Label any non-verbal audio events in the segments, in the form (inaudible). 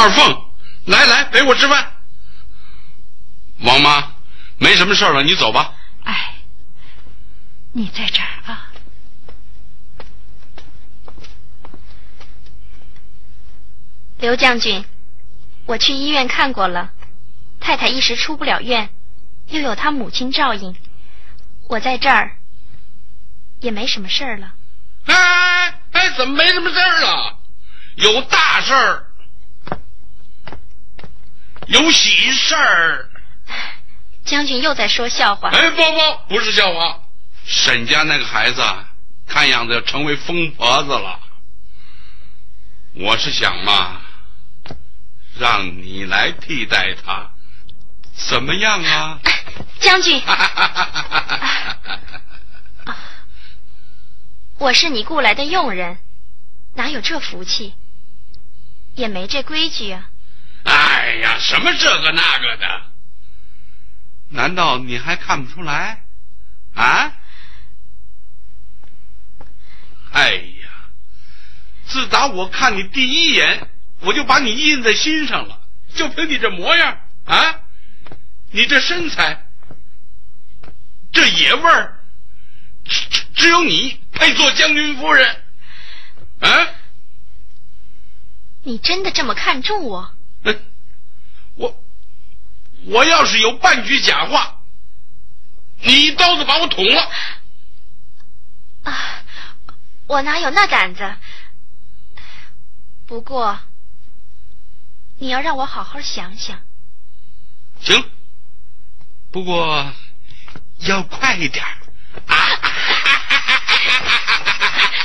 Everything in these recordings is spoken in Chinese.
二凤，来来陪我吃饭。王妈，没什么事了，你走吧。哎，你在这儿啊。刘将军，我去医院看过了，太太一时出不了院，又有她母亲照应，我在这儿也没什么事儿了。哎哎，怎么没什么事儿了？有大事儿，有喜事儿。将军又在说笑话。哎，不不，不是笑话。沈家那个孩子，看样子要成为疯婆子了。我是想嘛。让你来替代他，怎么样啊，将军？(laughs) 我是你雇来的佣人，哪有这福气？也没这规矩啊！哎呀，什么这个那个的？难道你还看不出来？啊？哎呀，自打我看你第一眼。我就把你印在心上了，就凭你这模样啊，你这身材，这野味儿，只只有你配做将军夫人，啊？你真的这么看重我？我我要是有半句假话，你一刀子把我捅了。啊，我哪有那胆子？不过。你要让我好好想想，行，不过要快一点啊！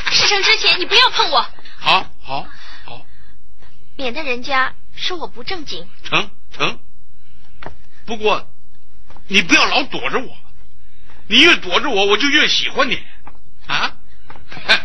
事成之前，你不要碰我。好，好，好，免得人家说我不正经。成成，不过你不要老躲着我，你越躲着我，我就越喜欢你啊！(laughs)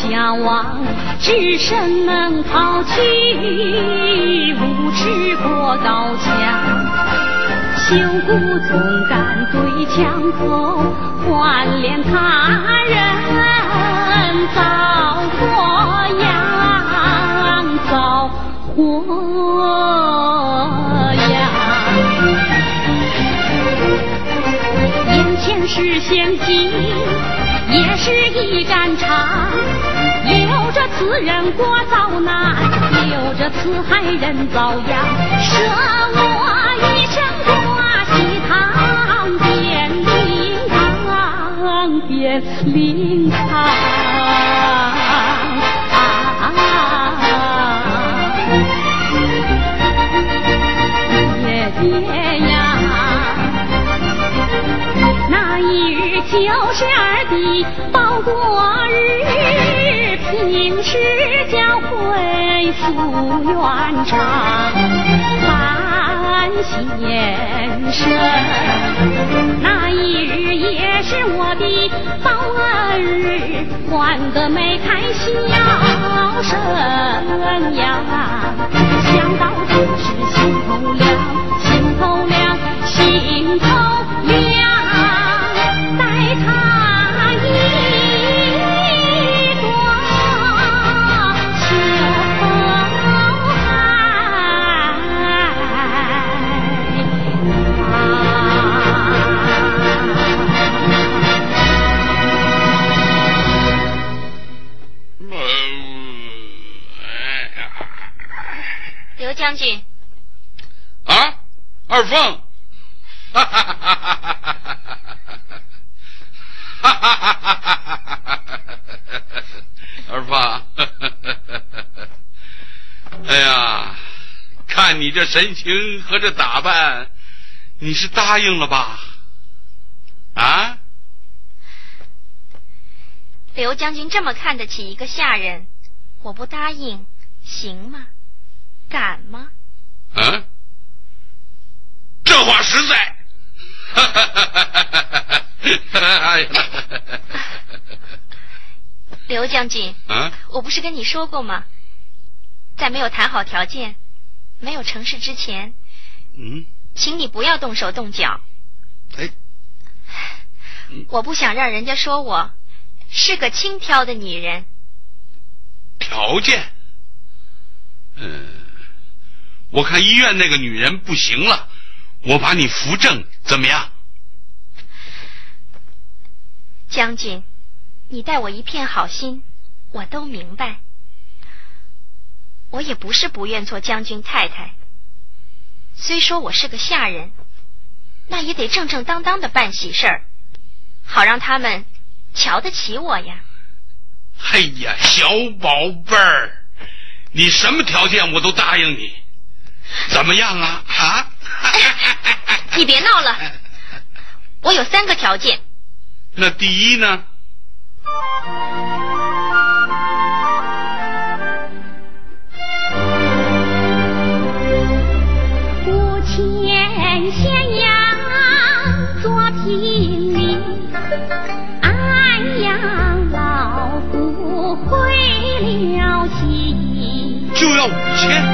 墙下望。只身能逃去，无耻过高墙，袖骨纵敢对枪口，换脸他人遭祸殃，遭祸殃。眼前是险境，也是一战场。留着此人过遭难，留着此海人遭殃。舍我一生挂西堂，变灵堂，变灵堂。诉愿长伴先生。那一日也是我的报恩日，换得眉开笑声扬。想到此时，心头凉，心头凉，心头凉。将军，啊，二凤，哈哈哈哈哈哈哈哈哈哈二凤，哎呀，看你这神情和这打扮，你是答应了吧？啊？刘将军这么看得起一个下人，我不答应行吗？敢吗？嗯，这话实在。(laughs) 刘将军，啊，我不是跟你说过吗？在没有谈好条件、没有成事之前，嗯，请你不要动手动脚。哎，我不想让人家说我是个轻佻的女人。条件，嗯。我看医院那个女人不行了，我把你扶正，怎么样？将军，你待我一片好心，我都明白。我也不是不愿做将军太太，虽说我是个下人，那也得正正当当的办喜事儿，好让他们瞧得起我呀。哎呀，小宝贝儿，你什么条件我都答应你。怎么样啊？啊！(laughs) 你别闹了，我有三个条件。那第一呢？五千咸阳做平民，安阳老夫回了心。就要五千。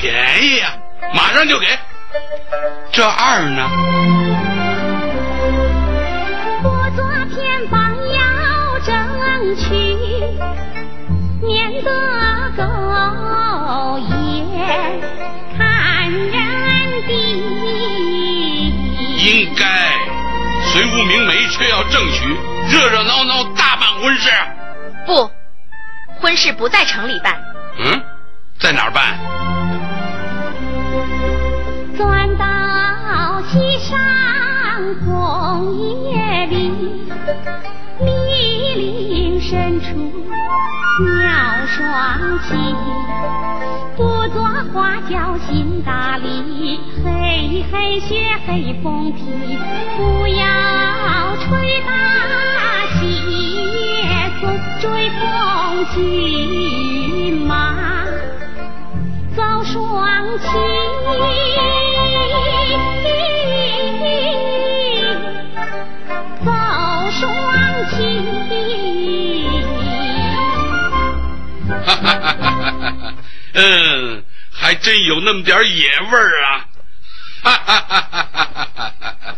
便宜呀，马上就给。这二呢？我做偏帮要争取，免得狗眼看人低。应该，虽无名媒，却要争取，热热闹闹大办婚事。不，婚事不在城里办。嗯。在哪儿办？钻到西山红叶里，密林深处鸟双栖。不做花轿心大理，嘿嘿雪黑风披，不要吹大喜叶松，追风骏马。早双栖，(laughs) 嗯，还真有那么点野味儿啊！哈哈哈哈哈哈！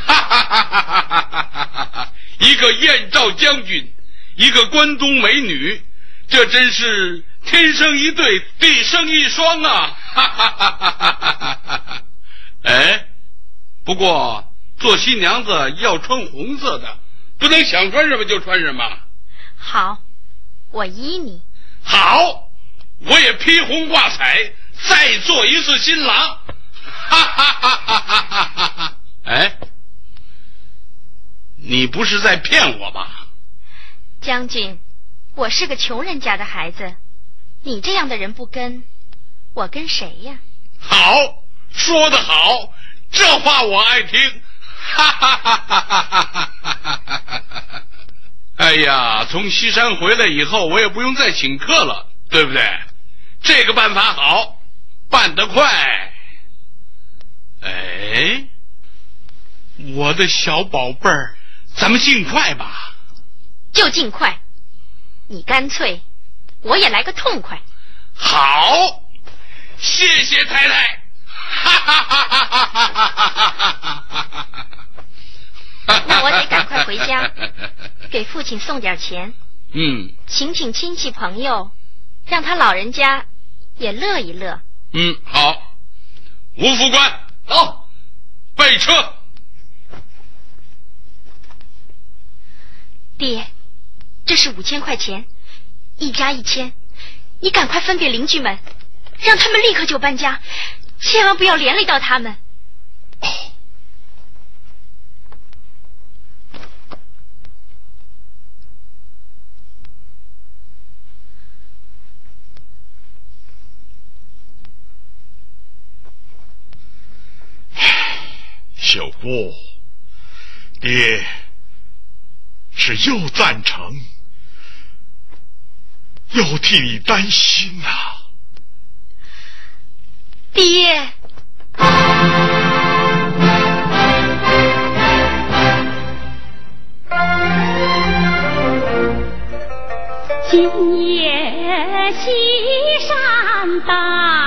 哈哈哈哈哈哈！一个燕赵将军，一个关东美女，这真是。天生一对，地生一双啊！哈哈哈哈哈哈！哎，不过做新娘子要穿红色的，不能想穿什么就穿什么。好，我依你。好，我也披红挂彩，再做一次新郎。哈哈哈哈哈哈！哈哎，你不是在骗我吧？将军，我是个穷人家的孩子。你这样的人不跟，我跟谁呀？好，说得好，这话我爱听。哈哈哈哈哈哈哈哈哈！哎呀，从西山回来以后，我也不用再请客了，对不对？这个办法好，办得快。哎，我的小宝贝儿，咱们尽快吧。就尽快，你干脆，我也来个痛快。好，谢谢太太。哈哈哈哈哈哈哈哈！(laughs) 那我得赶快回家，(laughs) 给父亲送点钱。嗯请请亲戚朋友，让他老人家也乐一乐。嗯，好。吴副官，走，备车。爹，这是五千块钱，一家一千，你赶快分给邻居们，让他们立刻就搬家，千万不要连累到他们。哦，小姑，爹是又赞成又替你担心呐、爹，今夜西山大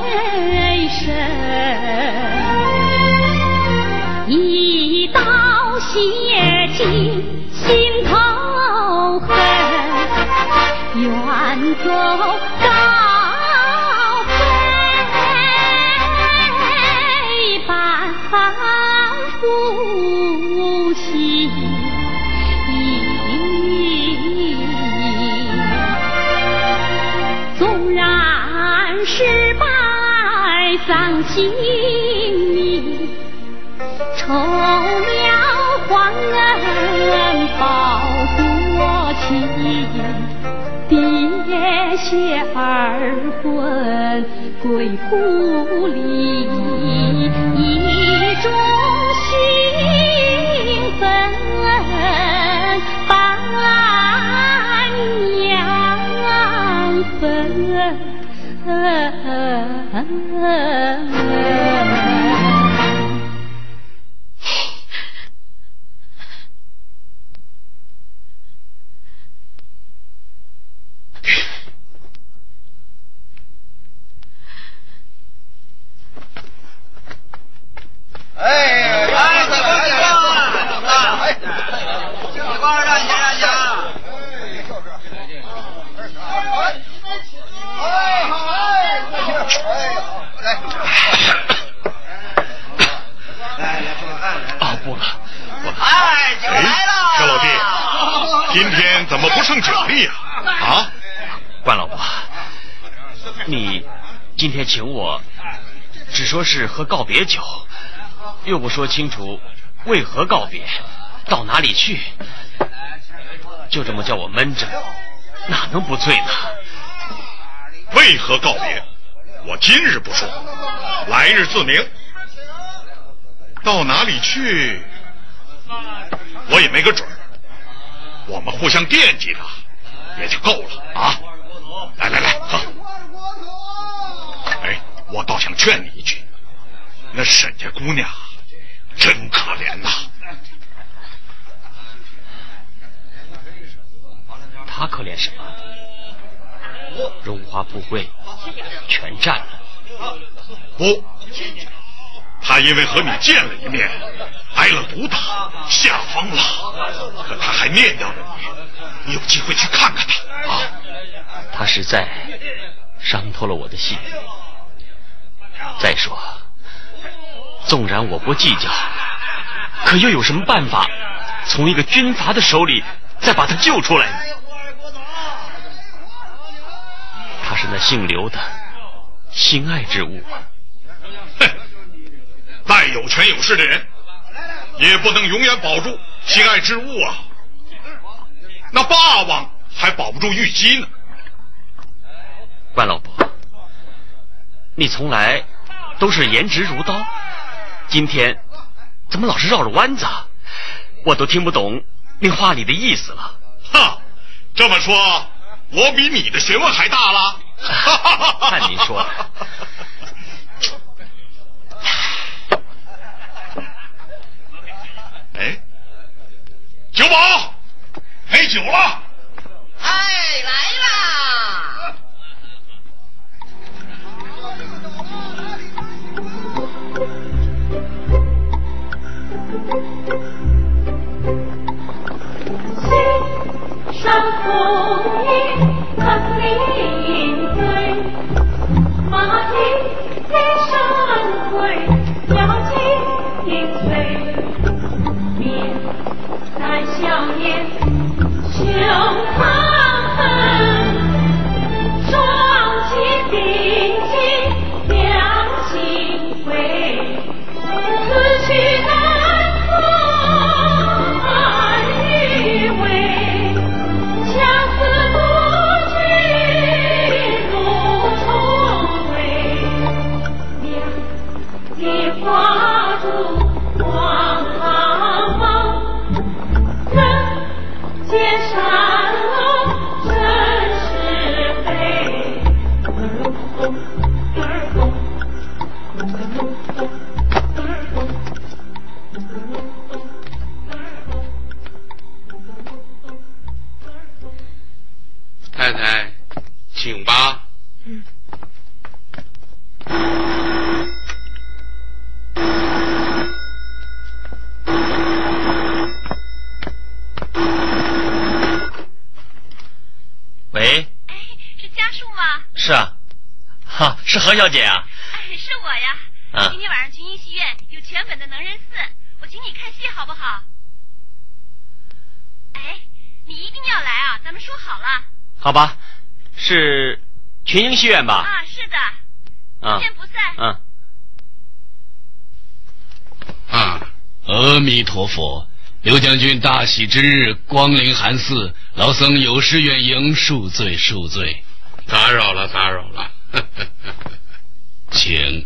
为生。一刀血尽心头恨，远走归故里，告别酒，又不说清楚为何告别，到哪里去，就这么叫我闷着，哪能不醉呢？为何告别？我今日不说，来日自明。到哪里去，我也没个准儿。我们互相惦记着也就够了啊！来来来，喝。哎，我倒想劝你一句，那沈家姑娘真可怜呐。(laughs) 他可怜什么？荣华富贵全占了，不，他因为和你见了一面，挨了毒打，吓疯了。可他还念叨着你，你有机会去看看他啊！他实在伤透了我的心。再说，纵然我不计较，可又有什么办法从一个军阀的手里再把他救出来呢？他是那姓刘的心爱之物啊！哼，再有权有势的人，也不能永远保住心爱之物啊！那霸王还保不住玉姬呢。关老伯，你从来都是颜值如刀，今天怎么老是绕着弯子？我都听不懂那话里的意思了。哈，这么说，我比你的学问还大了。(laughs) 看您说的。(laughs) 哎，酒保，没酒了。哎，来啦！山风雨肯临醉，马蹄飞山回，摇金翠。面带笑颜胸膛小姐啊。哎，是我呀。啊今天晚上群英戏院有全本的《能人寺》，我请你看戏好不好？哎，你一定要来啊！咱们说好了。好吧，是群英戏院吧？啊，是的。啊不见不散。嗯，啊，阿弥陀佛！刘将军大喜之日，光临寒寺，老僧有失远迎，恕罪恕罪，打扰了，打扰了。请。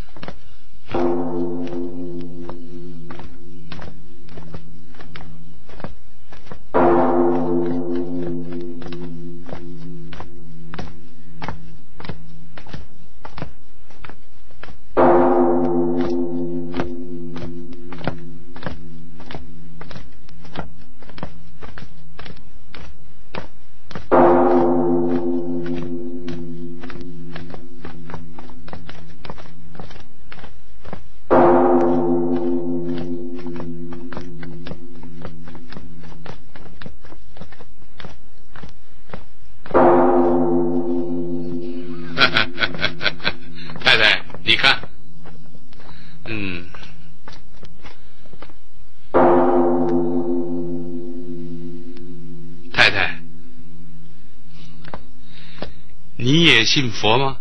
信佛吗？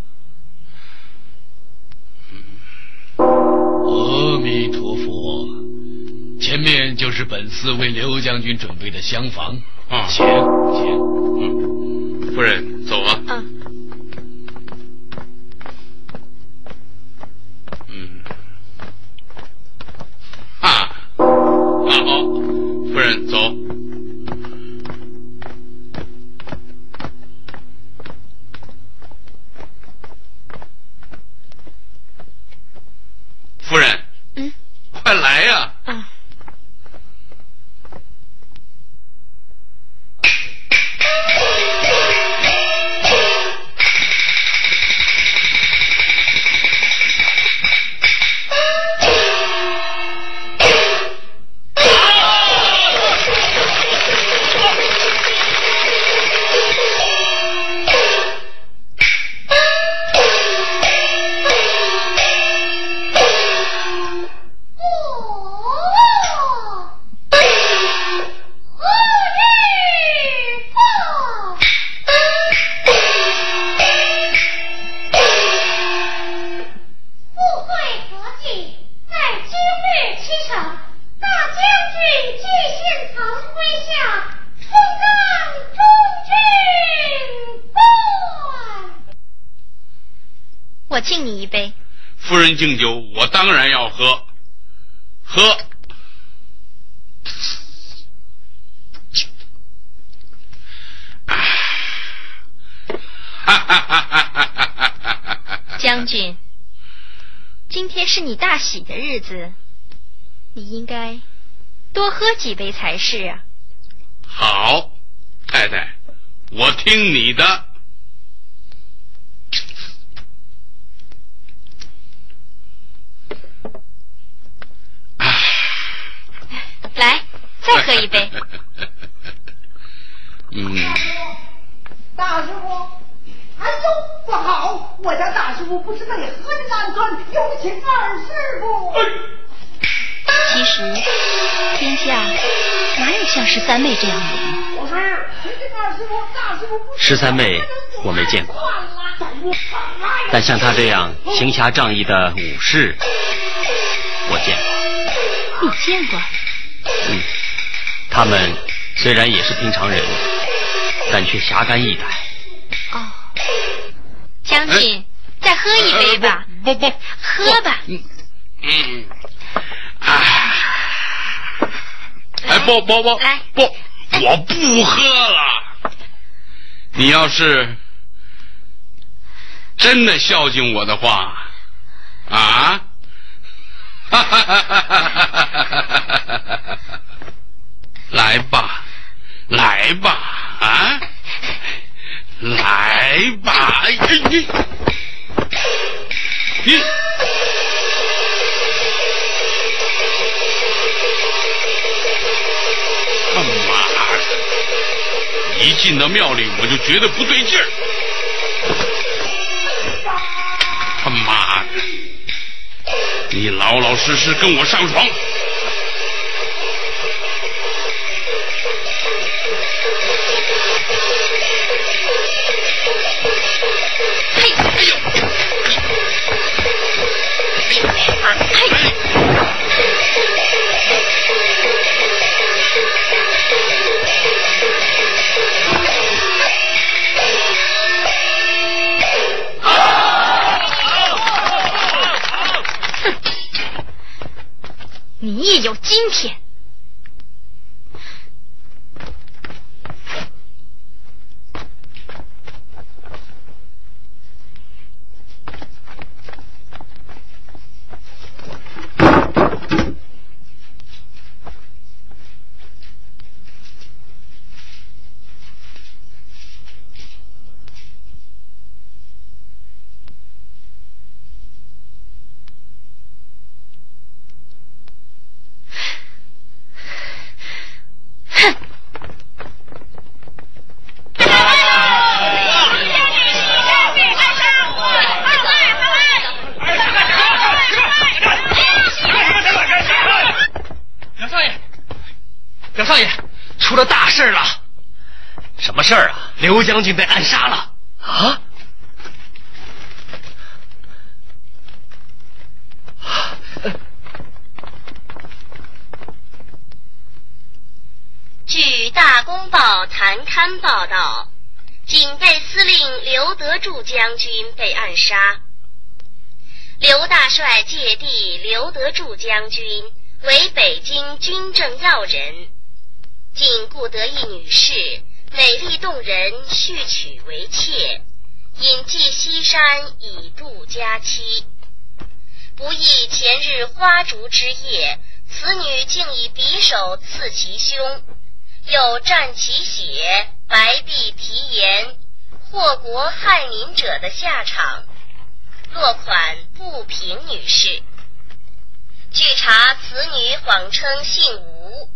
阿弥陀佛，前面就是本寺为刘将军准备的厢房，啊请请。嗯，夫人，走啊。嗯。嗯。喝。将军，今天是你大喜的日子，你应该多喝几杯才是啊。好，太太，我听你的。来，再喝一杯。嗯。大师傅，哎呦，不好！我家大师傅不是被喝的难传，有请二师傅。其实天下哪有像十三妹这样的十三妹我没见过，但像他这样行侠仗义的武士，我见过。你见过？嗯，他们虽然也是平常人，但却侠肝义胆。哦，将军，再喝一杯吧。不不，喝吧。嗯嗯，哎，哎不不不，来不，我不喝了。你要是真的孝敬我的话，啊？哈哈哈哈哈哈！来吧，来吧，啊，来吧！哎你你，他妈的！一进到庙里，我就觉得不对劲儿。他妈的！你老老实实跟我上床。你也有今天。哼！梁少爷，梁少爷，出了大事了！什么事儿啊？刘将军被暗杀了啊！据《大公报》谈刊报道，警备司令刘德柱将军被暗杀。刘大帅借弟刘德柱将军为北京军政要人，竟故得一女士，美丽动人，续娶为妾，隐寄西山以度佳期。不意前日花烛之夜，此女竟以匕首刺其胸。又蘸其血，白壁题言“祸国害民者的下场”，落款不平女士。据查，此女谎称姓吴，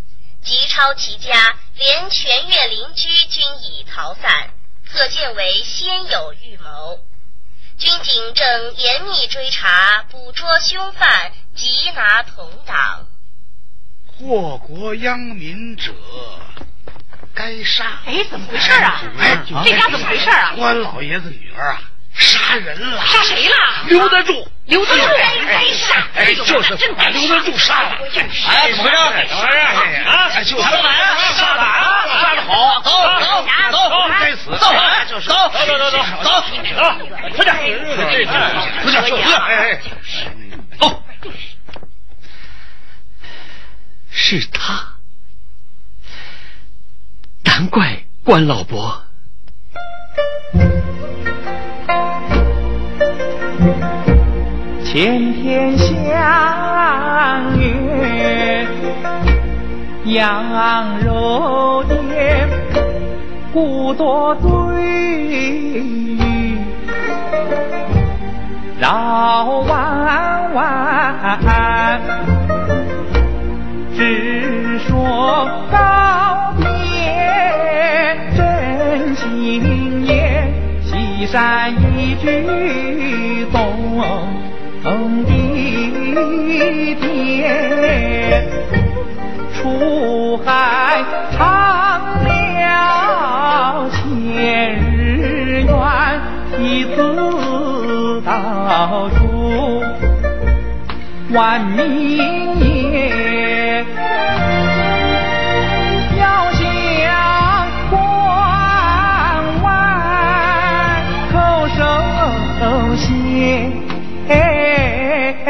急抄其家，连全院邻居均已逃散，可见为先有预谋。军警正严密追查，捕捉凶犯，缉拿同党。祸国殃民者，该杀。哎，怎么回事啊？哎，这家怎么回事啊？关老爷子女儿啊，杀人了！杀谁了？留得住，留得住，该杀！哎，就是把留得住杀了。哎，怎么回事？怎么回事？啊，就是杀的哪呀？杀的啊！杀的好，走走走，该死！走，就是走，走走走走走，快点，快点！快点，哎哎，哦，是他，难怪关老伯。天天相约，羊肉店，故作对语，绕弯弯，只说告别真心言，西山一句从地天，出海长了千日远，一次到处万民言。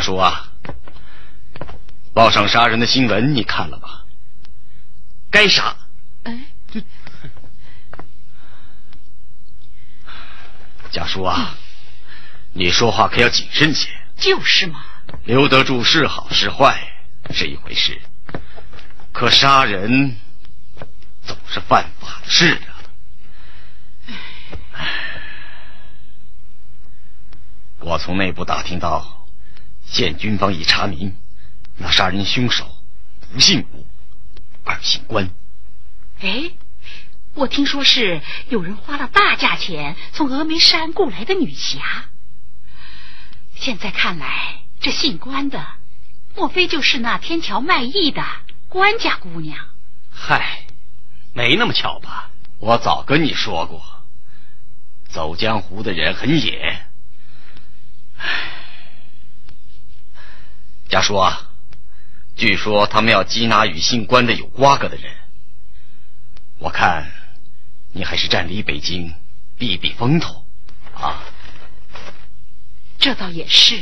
家属啊，报上杀人的新闻你看了吗？该杀。哎，家属啊，你说话可要谨慎些。就是嘛。留得住是好是坏是一回事，可杀人总是犯法的事啊。我从内部打听到，县军方已查明，那杀人凶手不姓吴，而姓关。哎，我听说是有人花了大价钱从峨眉山雇来的女侠。现在看来，这姓关的，莫非就是那天桥卖艺的关家姑娘？嗨，没那么巧吧？我早跟你说过，走江湖的人很野。唉，家叔啊，据说他们要缉拿与姓关的有瓜葛的人。我看，你还是暂离北京，避避风头啊。这倒也是。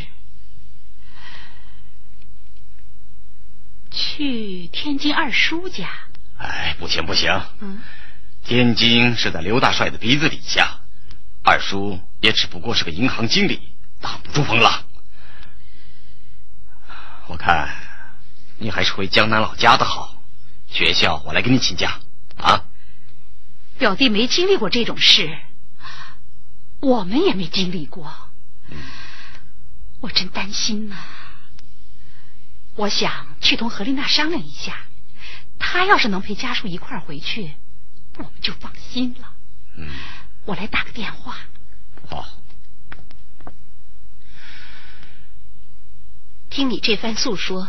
去天津二叔家。哎，不行不行，嗯，天津是在刘大帅的鼻子底下，二叔也只不过是个银行经理，挡不住风浪。我看你还是回江南老家的好。学校我来给你请假啊。表弟没经历过这种事，我们也没经历过，我真担心呐、我想去同何丽娜商量一下，她要是能陪家属一块儿回去，我们就放心了。嗯，我来打个电话。好。听你这番诉说，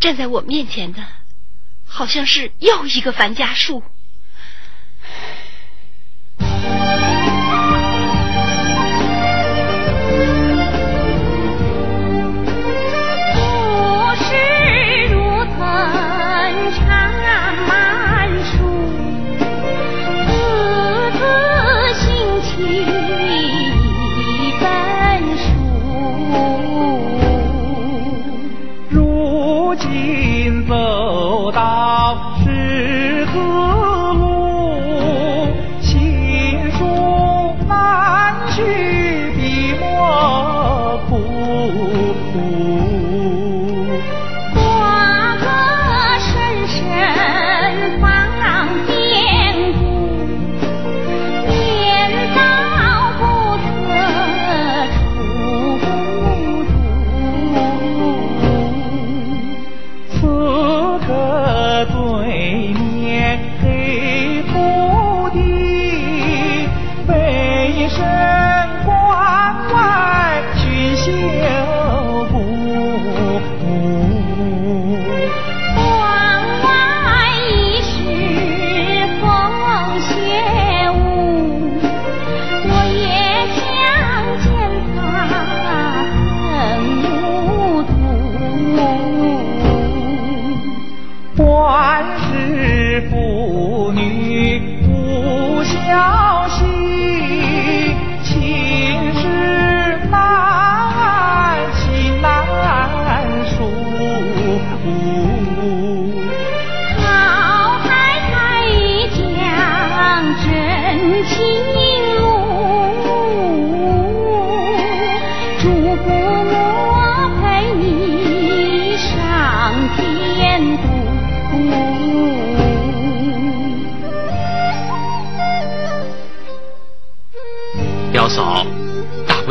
站在我面前的，好像是又一个樊家树。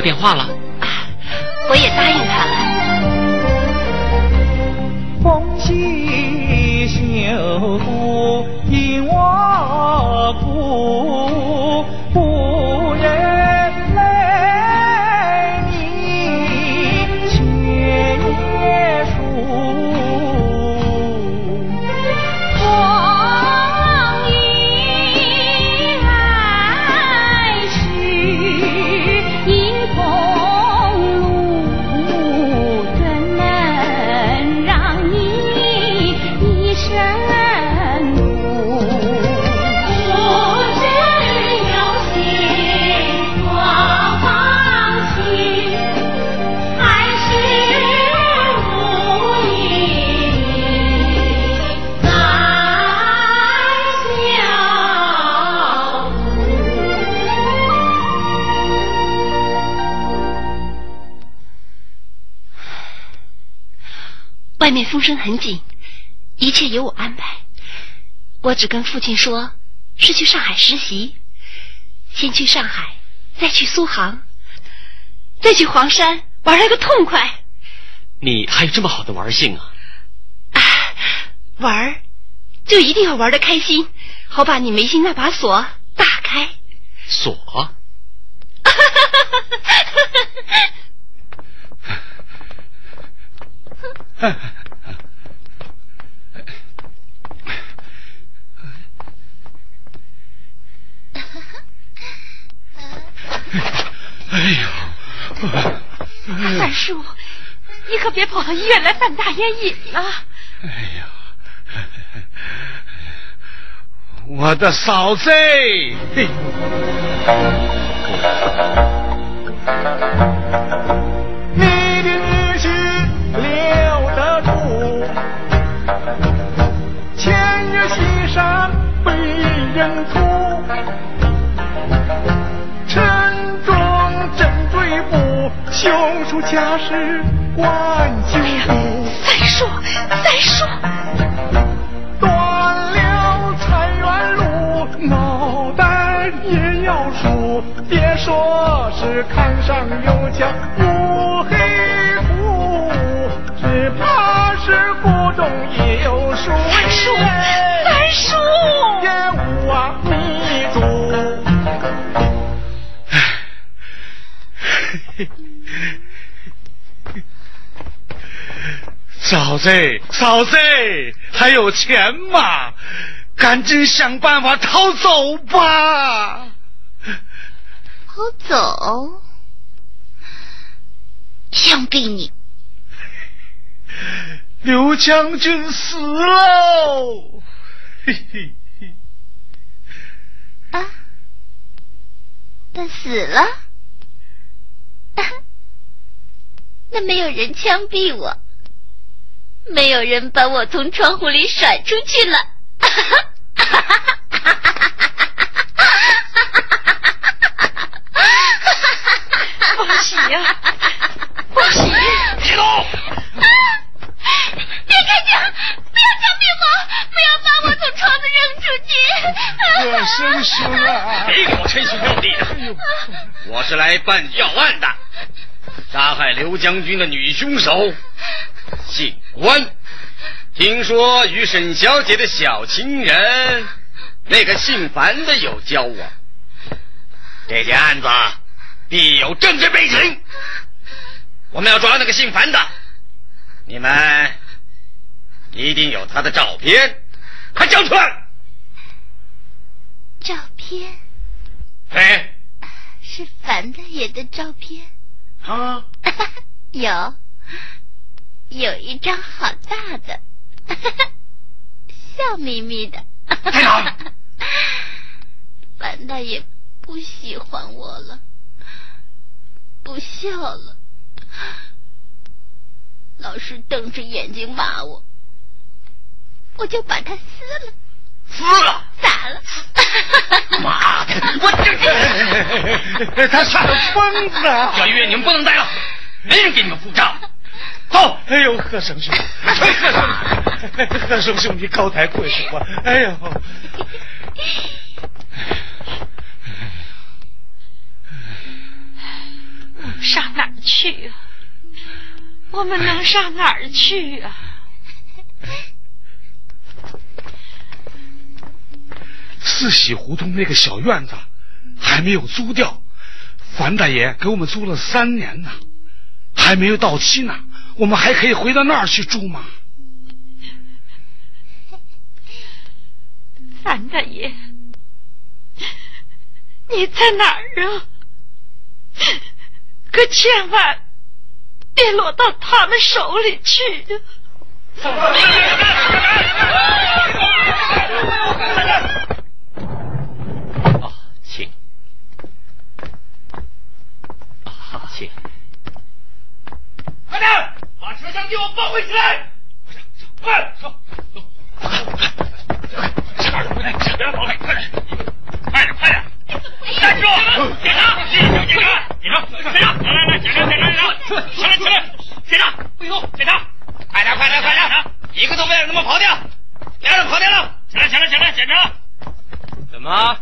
电话了？我也答应外面风声很紧，一切由我安排。我只跟父亲说是去上海实习，先去上海，再去苏杭，再去黄山玩了个痛快。你还有这么好的玩性啊？玩儿就一定要玩的开心，好把你眉心那把锁打开。锁？(laughs) 哎呦，三叔，你可别跑到医院来犯大烟瘾了。哎呀，我的嫂子！凶手家事关九部。三叔，三叔，断了财源路，脑袋也要数。别说是看上有家无黑户，只怕是骨中也有数。三叔，三叔，也无啊迷住。嫂子，嫂子，还有钱吗？赶紧想办法逃走吧！逃走，枪毙你！刘将军死喽！嘿嘿嘿，啊，他死了？那没有人枪毙我，没有人把我从窗户里甩出去了。恭喜呀、恭喜！别动！别开枪！不要枪毙我！不要把我从窗子扔出去！我生兄啊！别给我称兄道弟的！我是来办要案的。杀害刘将军的女凶手姓关，听说与沈小姐的小情人那个姓樊的有交往。这件案子必有政治背景，我们要抓那个姓樊的。你们一定有他的照片，快交出来！照片？哎，是樊大爷的照片，啊，(laughs) 有，有一张好大的，(laughs) 笑眯眯的。在哪儿？樊大爷不喜欢我了，不笑了，老是瞪着眼睛骂我，我就把它撕了，撕了！咋了？(laughs) 妈的，我这 (laughs) 他是个疯子！小月你们不能待了，没人给你们付账。走！哎呦，贺生兄，贺生，贺生兄，你高抬贵手啊！哎呦，上哪儿去啊？我们能上哪儿去啊？四喜胡同那个小院子还没有租掉，樊大爷给我们租了三年呢，还没有到期呢，我们还可以回到那儿去住吗？樊大爷，你在哪儿啊？可千万别落到他们手里去呀！(laughs) 啊，请。啊，请。快点，把车厢给我包围起来！快，走，走，快点，别让跑开，快点，快点，快点！站住！检查，检查，检查，检查，检查！来来来，检查，检查，检查！起来，起来，检查！不许动！检查！快点，快点，快点！一个都别让他们跑掉！别让他跑掉了！起来，起来，起来，检查！怎么，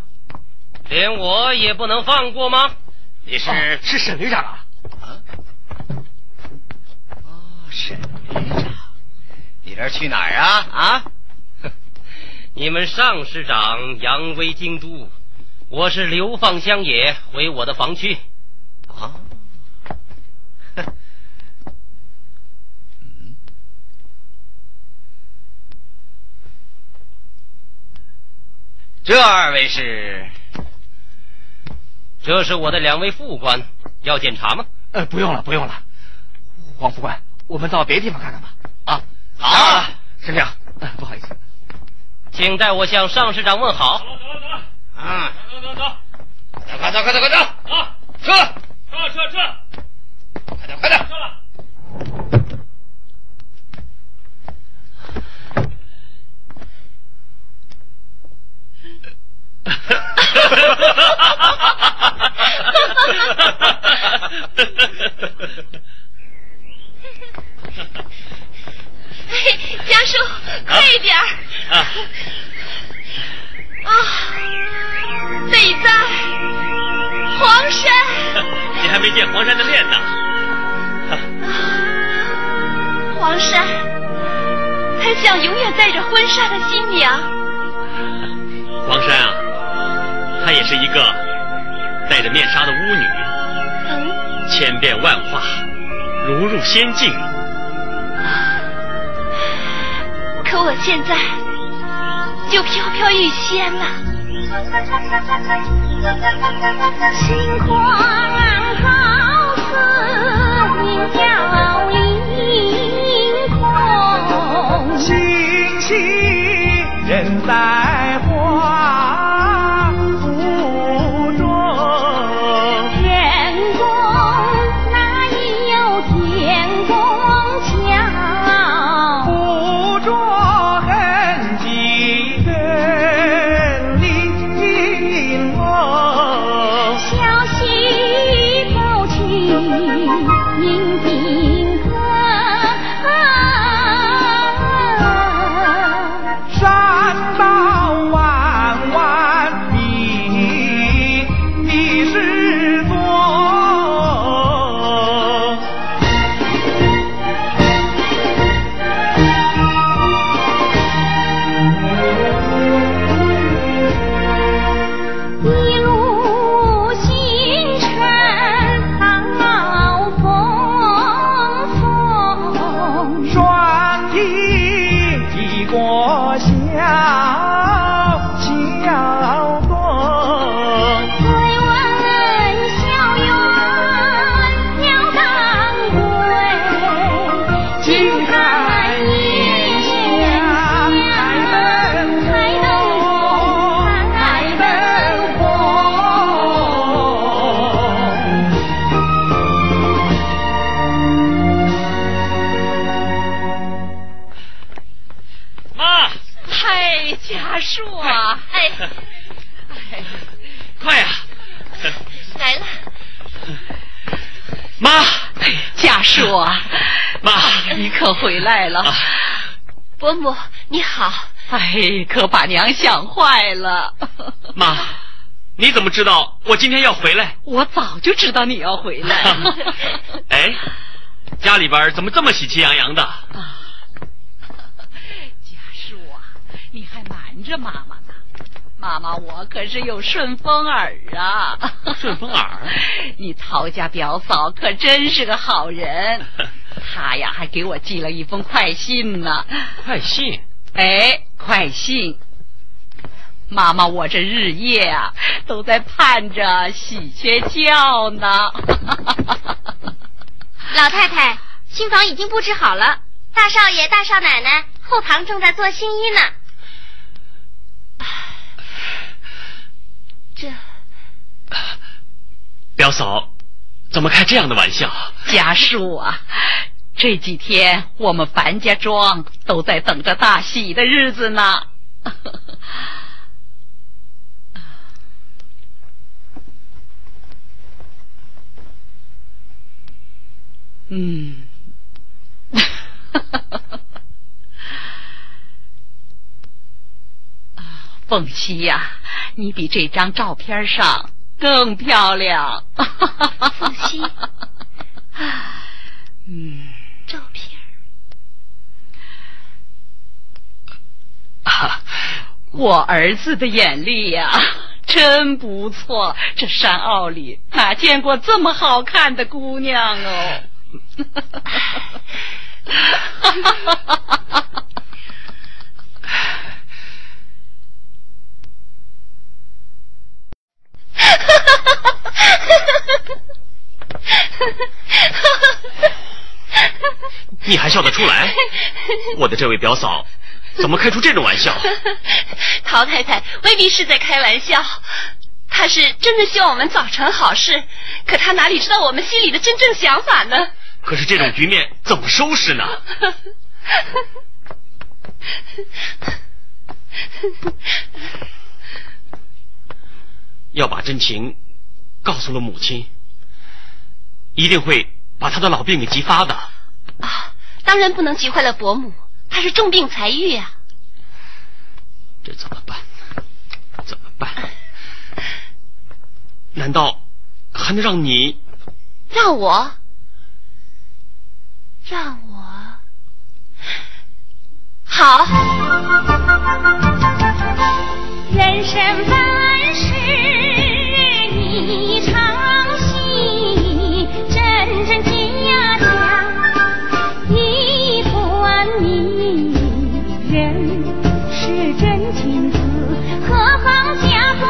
连我也不能放过吗？你是是沈旅长啊？哦，沈旅长，你这去哪儿啊？啊？(laughs) 你们尚师长扬威京都，我是流放乡野，回我的房区。啊？这二位是？这是我的两位副官，要检查吗？呃，不用了，不用了。黄副官，我们到别的地方看看吧。啊，好，沈长，啊不好意思，请代我向上市长问好。走了，走了，走了。啊，走走走走，快走，快走，快走！啊，撤，撤，撤，撤！快点，快点！撤了。(laughs) 家叔，快一点儿！啊，啊，北在黄山。(laughs) 你还没见黄山的面呢。黄山，很想永远带着婚纱的新娘。(laughs) 黄山啊，她也是一个戴着面纱的巫女，嗯，千变万化，如入仙境。可我现在就飘飘欲仙了。心花好似鸟临空，星星人在花你可回来了。啊伯母你好。哎，可把娘想坏了。(laughs) 妈，你怎么知道我今天要回来？我早就知道你要回来。(laughs) 哎，家里边怎么这么喜气洋洋的？啊，家树啊，你还瞒着妈妈呢。妈妈，我可是有顺风耳啊！(laughs) 顺风耳，(laughs) 你曹家表嫂可真是个好人，(laughs) 她呀还给我寄了一封快信呢。快信？哎，快信！妈妈，我这日夜啊都在盼着喜鹊叫呢。老太太，新房已经布置好了，大少爷、大少奶奶后堂正在做新衣呢。这，表嫂，怎么开这样的玩笑？家树啊，这几天我们樊家庄都在等着大喜的日子呢。嗯，凤溪呀，你比这张照片上更漂亮。凤溪，(laughs) 嗯，照片。啊，我儿子的眼力呀，真不错。这山坳里哪见过这么好看的姑娘哦！(laughs) 你还笑得出来？我的这位表嫂，怎么开出这种玩笑？(laughs) 陶太太未必是在开玩笑，她是真的希望我们早成好事。可她哪里知道我们心里的真正想法呢？可是这种局面怎么收拾呢？(laughs) 要把真情告诉了母亲，一定会把他的老病给急发的。啊，当然不能急坏了伯母，他是重病才愈啊。这怎么办？怎么办？难道还能让你让我？让我好，人生本是一场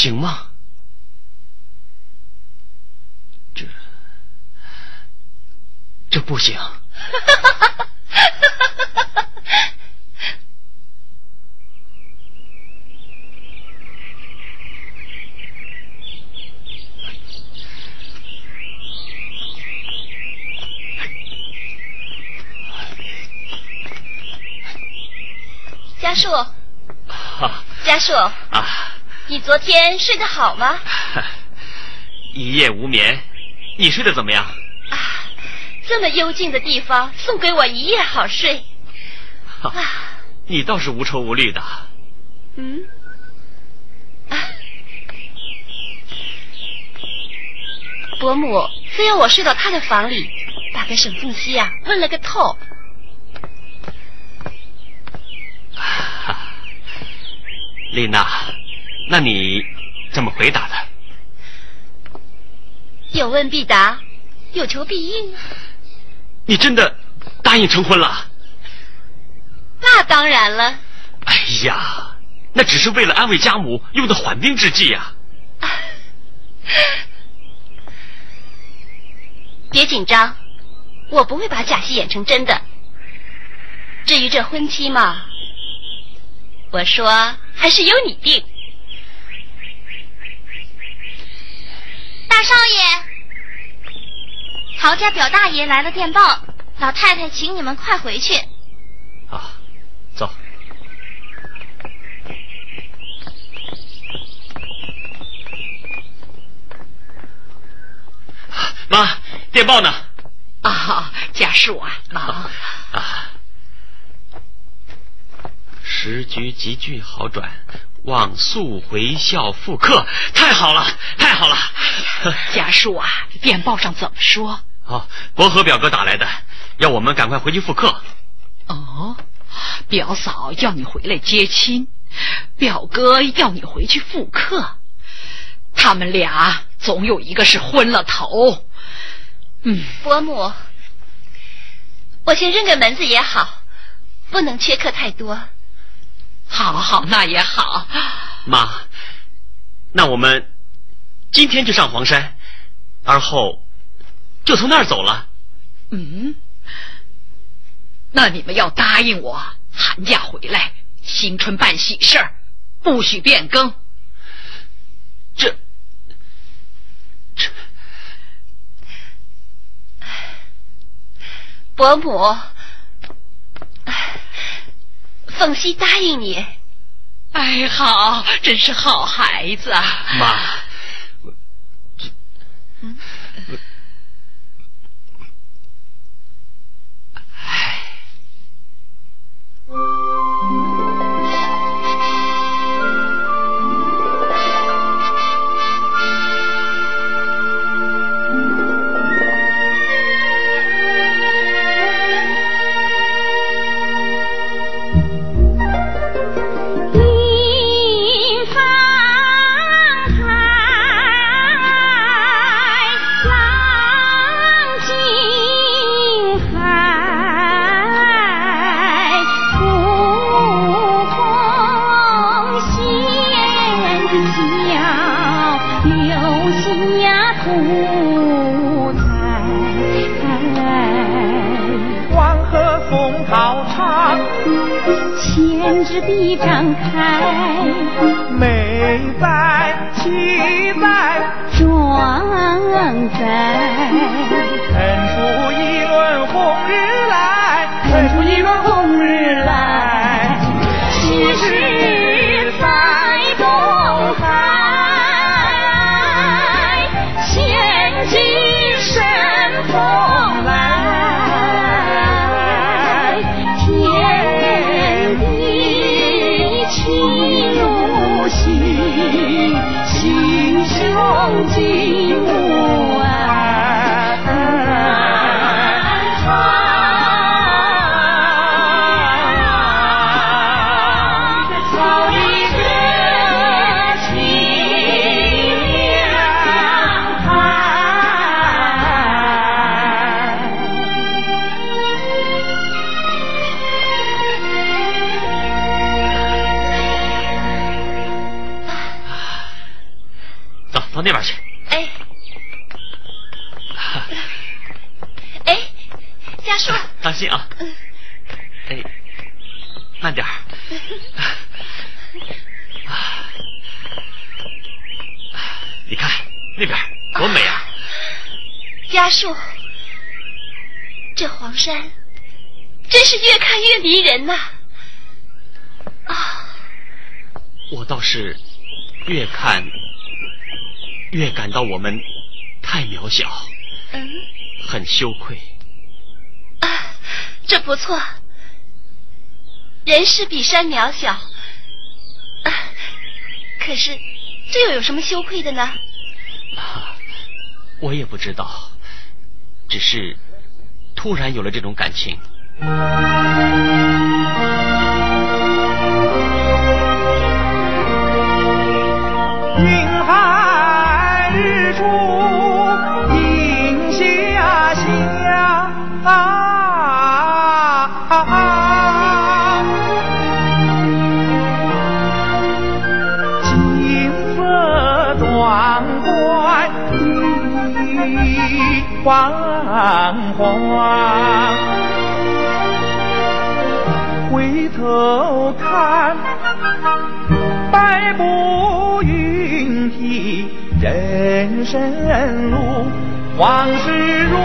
行吗？这这不行。家树，哈家树，啊，你昨天睡得好吗？(laughs) 一夜无眠，你睡得怎么样？啊这么幽静的地方，送给我一夜好睡。啊你倒是无愁无虑的。嗯，啊伯母非要我睡到她的房里，把个沈凤熙呀问了个透。(laughs) 丽娜，那你怎么回答的？有问必答，有求必应。你真的答应成婚了？那当然了，哎呀，那只是为了安慰家母用的缓兵之计呀、(laughs) 别紧张，我不会把假戏演成真的。至于这婚期嘛，我说还是由你定。大少爷，曹家表大爷来了电报，老太太请你们快回去。啊，走。妈，电报呢？啊，家属啊，忙啊。时局急剧好转，望速回校复课。太好了，太好了！(laughs) 家树啊，电报上怎么说？哦，伯和表哥打来的，要我们赶快回去复课。哦，表嫂要你回来接亲，表哥要你回去复课，他们俩总有一个是昏了头。嗯，伯母，我先认个门子也好，不能缺课太多。好好，那也好。妈，那我们今天就上黄山，而后就从那儿走了。嗯，那你们要答应我，寒假回来，新春办喜事儿，不许变更。这。伯母，凤溪答应你。哎，好，真是好孩子啊！妈，嗯。地张开，美在气在壮在，喷出一轮红日来，喷出一轮属，当心啊！哎，慢点儿。你看那边多美啊！家树，这黄山真是越看越迷人呐！啊，我倒是越看越感到我们太渺小，嗯，很羞愧。这不错。人是比山渺小，可是这又有什么羞愧的呢？我也不知道，只是突然有了这种感情。黄花。回头看，百步云梯人生路，往事如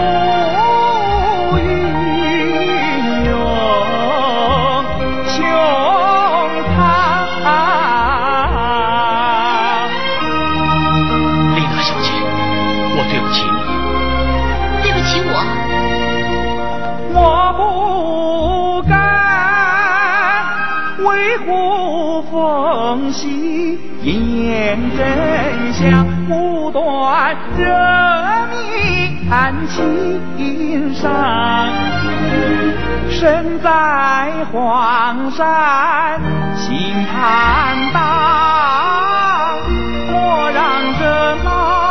连真相，不断惹你谈情伤。身在黄山心坦荡，莫让这老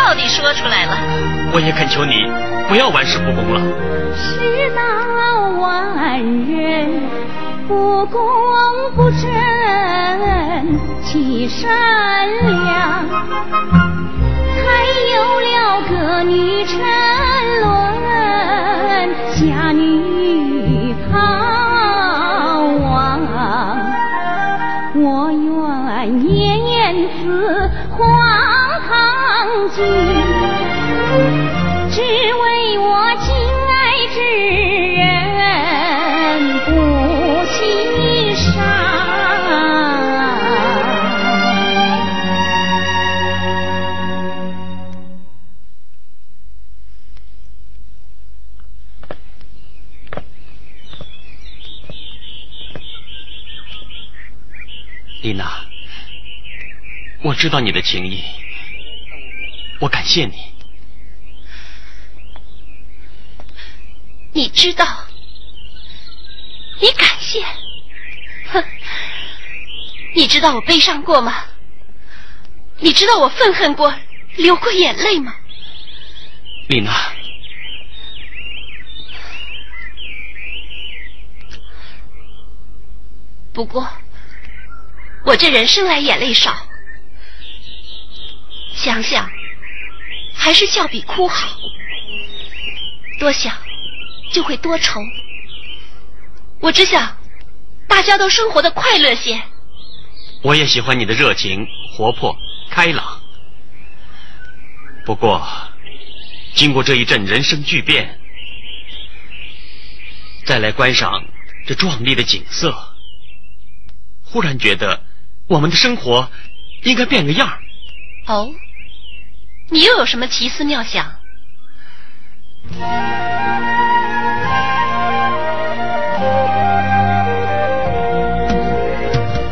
你到底说出来了。我也恳求你不要玩世不恭了。世道万人不公不正，其善良，才有了个女沉沦，知道你的情谊，我感谢你。你知道，你感谢，哼！你知道我悲伤过吗？你知道我愤恨过、流过眼泪吗？丽娜，不过，我这人生来眼泪少，想想还是笑比哭好。多想就会多愁。我只想大家都生活的快乐些。我也喜欢你的热情、活泼、开朗。不过，经过这一阵人生巨变，再来观赏这壮丽的景色，忽然觉得我们的生活应该变个样儿。哦，你又有什么奇思妙想？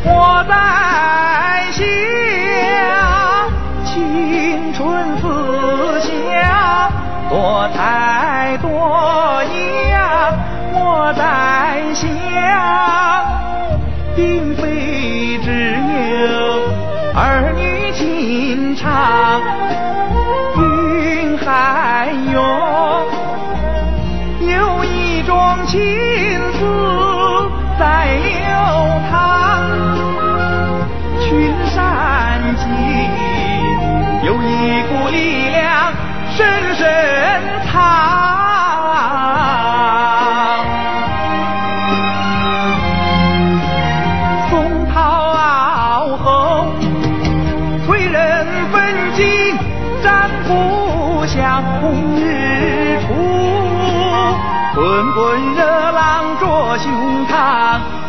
我在想，青春似霞，多才多艺呀。我在想，并非只有儿女情长，情思在流淌。群山间有一股力量深深藏。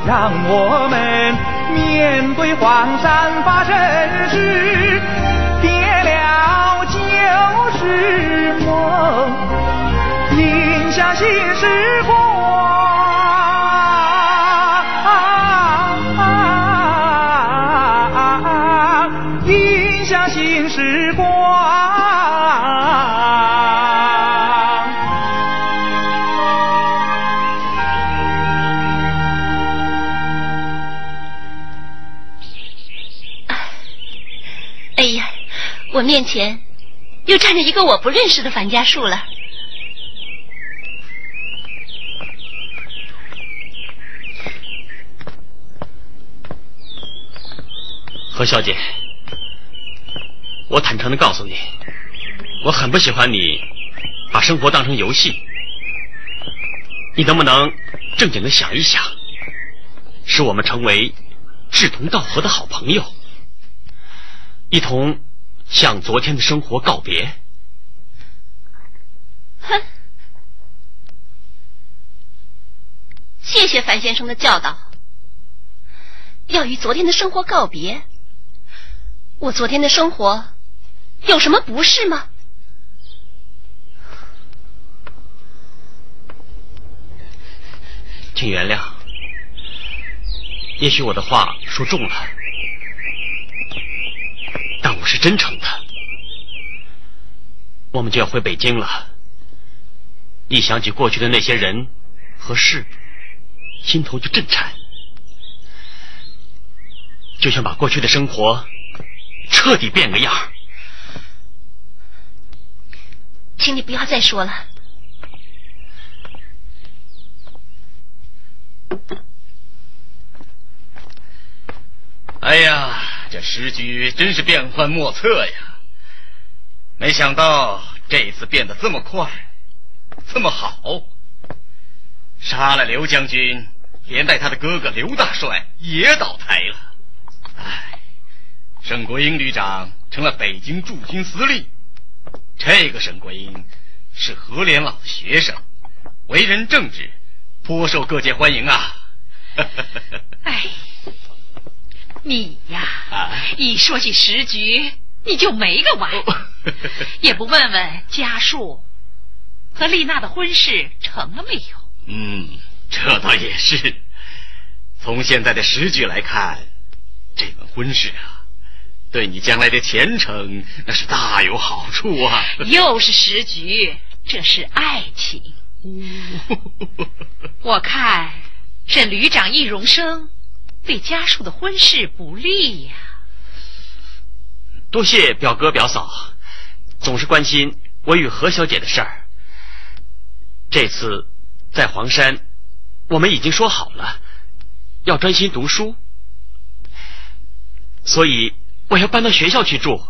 让我们面对黄山发生事，别了旧时梦，迎向新时光。面前又站着一个我不认识的樊家树了。何小姐，我坦诚的告诉你，我很不喜欢你把生活当成游戏。你能不能正经的想一想，使我们成为志同道合的好朋友，一同向昨天的生活告别？哼！谢谢樊先生的教导，要与昨天的生活告别。我昨天的生活有什么不是吗？请原谅，也许我的话说重了，真诚的。我们就要回北京了，一想起过去的那些人和事，心头就震颤，就想把过去的生活彻底变个样。请你不要再说了。哎呀，这时局真是变幻莫测呀！没想到这次变得这么快，这么好。杀了刘将军，连带他的哥哥刘大帅也倒台了。唉，沈国英旅长成了北京驻军司令。这个沈国英是何连老的学生，为人正直，颇受各界欢迎啊。(laughs) (laughs) 哎，你呀，啊一说起时局，你就没个完，(laughs) 也不问问家树和丽娜的婚事成了没有？嗯，这倒也是。从现在的时局来看，这门婚事啊，对你将来的前程那是大有好处啊。又是时局，这是爱情。(laughs) 我看。沈旅长易容生对家属的婚事不利呀。多谢表哥表嫂，总是关心我与何小姐的事儿。这次在黄山，我们已经说好了要专心读书，所以我要搬到学校去住。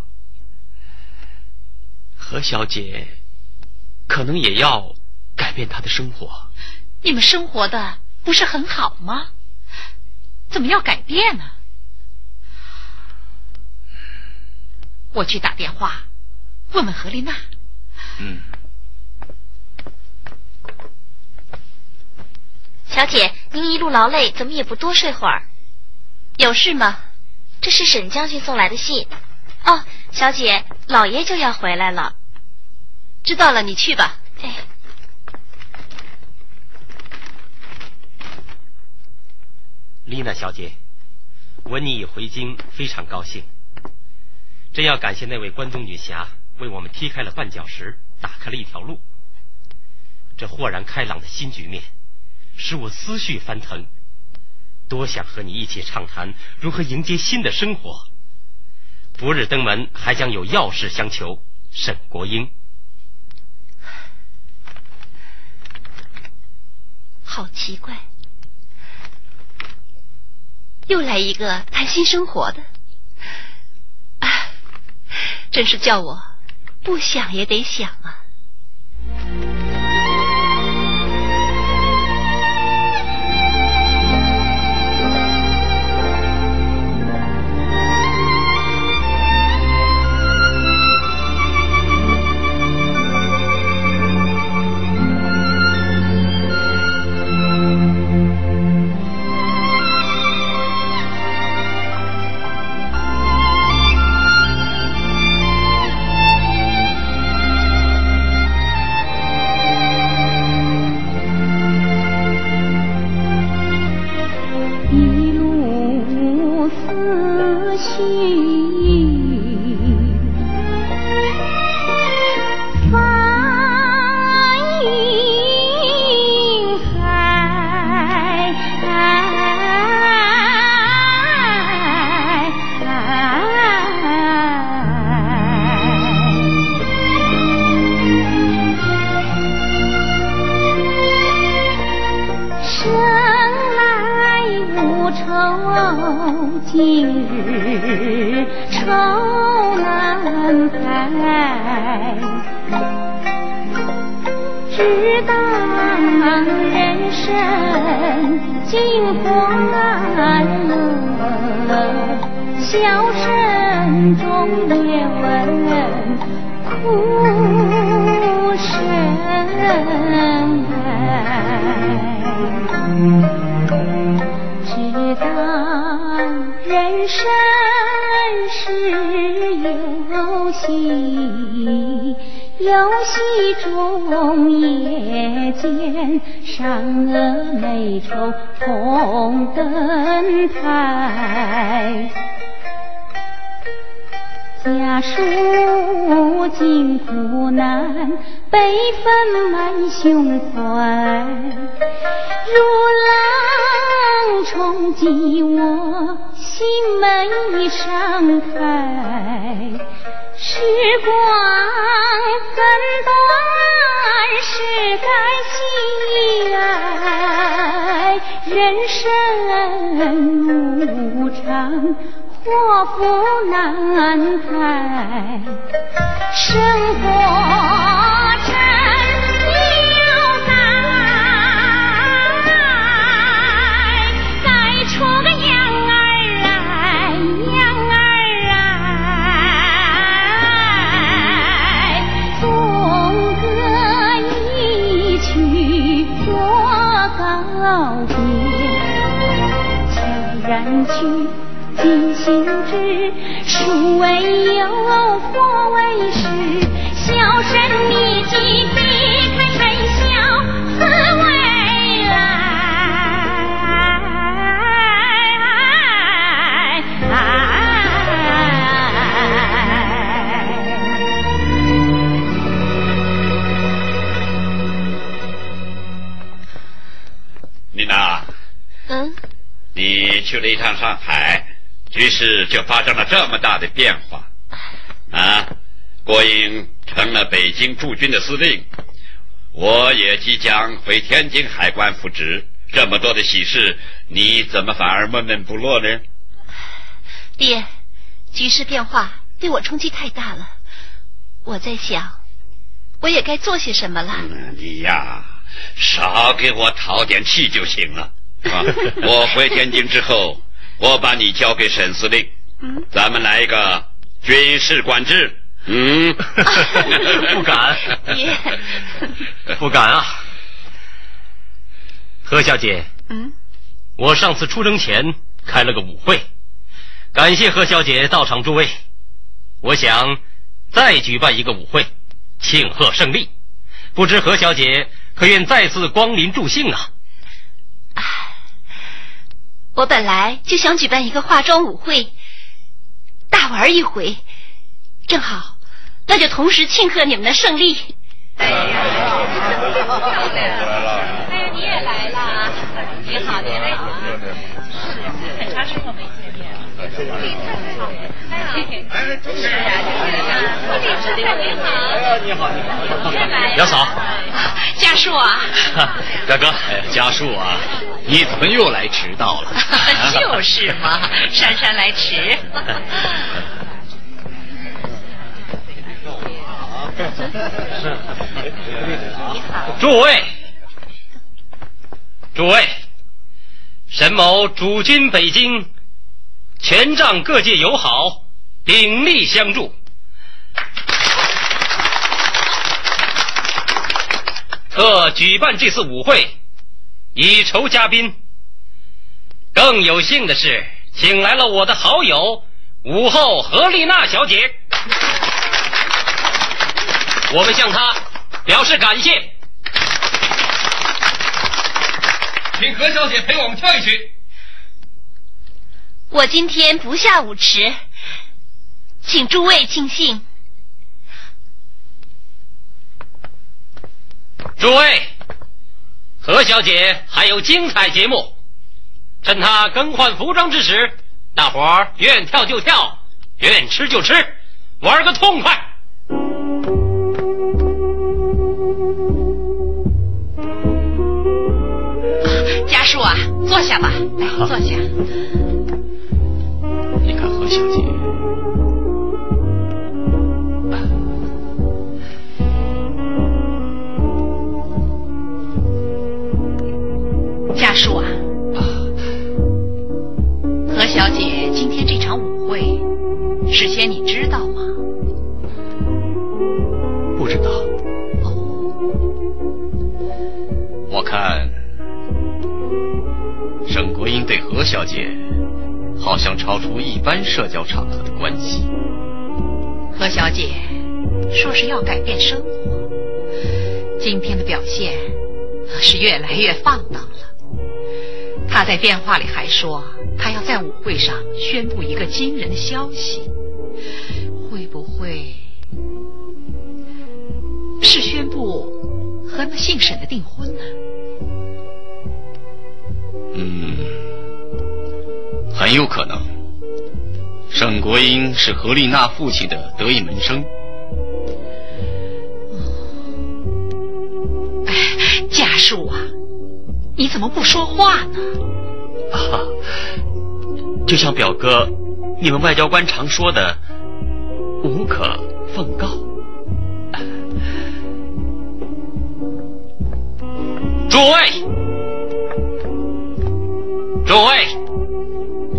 何小姐可能也要改变她的生活。你们生活的。不是很好吗？怎么要改变呢？我去打电话问问何丽娜。嗯。小姐，您一路劳累，怎么也不多睡会儿？有事吗？这是沈将军送来的信。哦，小姐，老爷就要回来了。知道了，你去吧。哎。丽娜小姐，闻你已回京，非常高兴。真要感谢那位关东女侠，为我们踢开了绊脚石，打开了一条路。这豁然开朗的新局面，使我思绪翻腾，多想和你一起畅谈如何迎接新的生活。不日登门，还将有要事相求。沈国英，好奇怪。又来一个谈新生活的，啊，真是叫我不想也得想啊。情。福难开。去了一趟上海，局势就发生了这么大的变化啊！郭英成了北京驻军的司令，我也即将回天津海关复职。这么多的喜事，你怎么反而闷闷不乐呢？爹，局势变化对我冲击太大了，我在想，我也该做些什么了。嗯你呀，少给我讨点气就行了。啊，我回天津之后，我把你交给沈司令，嗯，咱们来一个军事管制。嗯，(laughs) 不敢 (laughs) (laughs) 不敢啊！何小姐，嗯，我上次出征前开了个舞会，感谢何小姐到场助威。我想再举办一个舞会，庆贺胜利。不知何小姐可愿再次光临助兴啊？我本来就想举办一个化妆舞会，大玩一回，正好，那就同时庆贺你们的胜利。哎呀，漂亮！哎呀你也来了，你好，你好啊！是，很长时间没见面了。李太太好，哎，是啊，李太太你好。哎呀，你好，你好。姚嫂，(laughs) 家树啊，(laughs) 大哥，哎，家树啊，你怎么又来迟到了？(laughs) 就是嘛，姗姗来迟。诸位，诸位，沈某主军北京，全仗各界友好，鼎力相助。特举办这次舞会，以酬嘉宾。更有幸的是，请来了我的好友武后何丽娜小姐，我们向她表示感谢。请何小姐陪我们跳一曲。我今天不下舞池，请诸位尽兴。诸位，何小姐还有精彩节目，趁她更换服装之时，大伙儿愿跳就跳，愿吃就吃，玩个痛快。家树啊，坐下吧，来坐下。你看何小姐。家属啊，何小姐今天这场舞会，事先你知道吗？不知道。我看沈国英对何小姐好像超出一般社交场合的关系。何小姐说是要改变生活，今天的表现是越来越放荡了。她在电话里还说，他要在舞会上宣布一个惊人的消息，会不会是宣布和那姓沈的订婚呢？嗯，很有可能。沈国英是何丽娜父亲的得意门生。哎，家属啊，你怎么不说话呢？啊，就像表哥你们外交官常说的，无可奉告。诸位，诸位，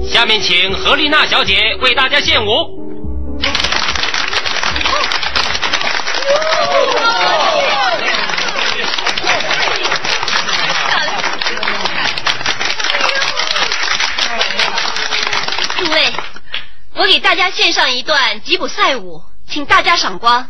下面请何丽娜小姐为大家献舞。诸位，我给大家献上一段吉普赛舞，请大家赏光。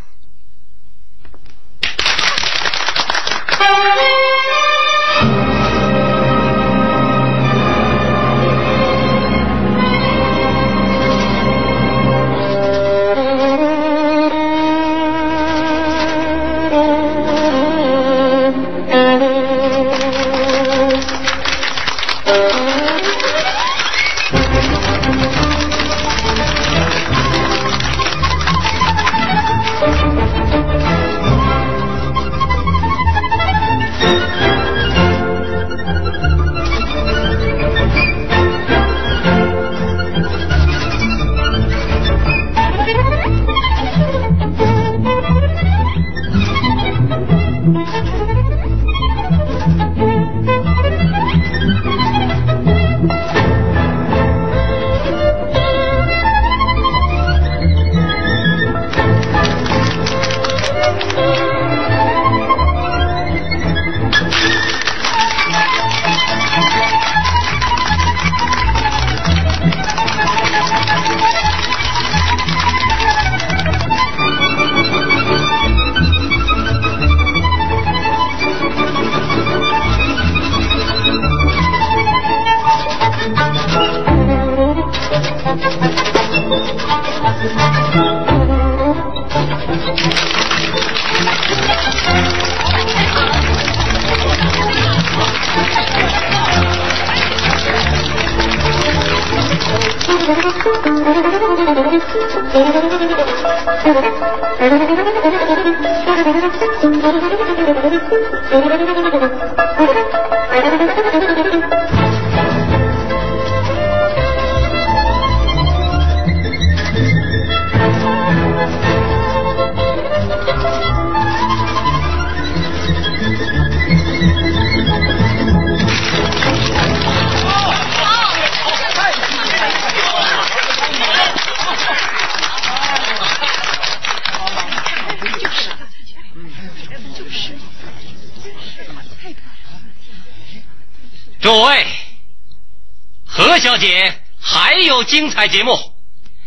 精彩节目，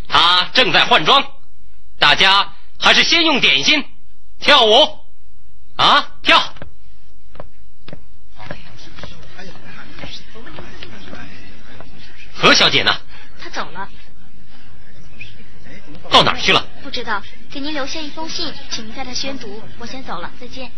他正在换装，大家还是先用点心跳舞啊，跳！何小姐呢？她走了，到哪儿去了？不知道。给您留下一封信，请您代他宣读。我先走了，再见。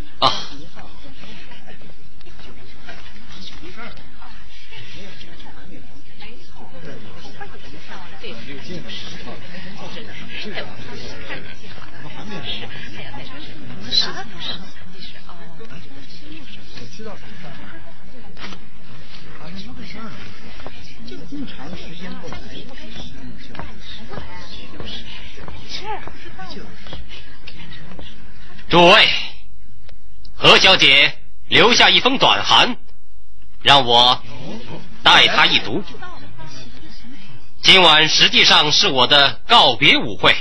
诸位，何小姐留下一封短函，让我代她一读。今晚实际上是我的告别舞会，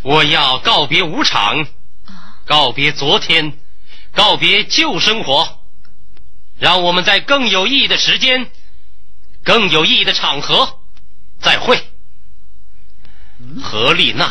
我要告别舞场，告别昨天，告别旧生活，让我们在更有意义的时间、更有意义的场合再会。何丽娜。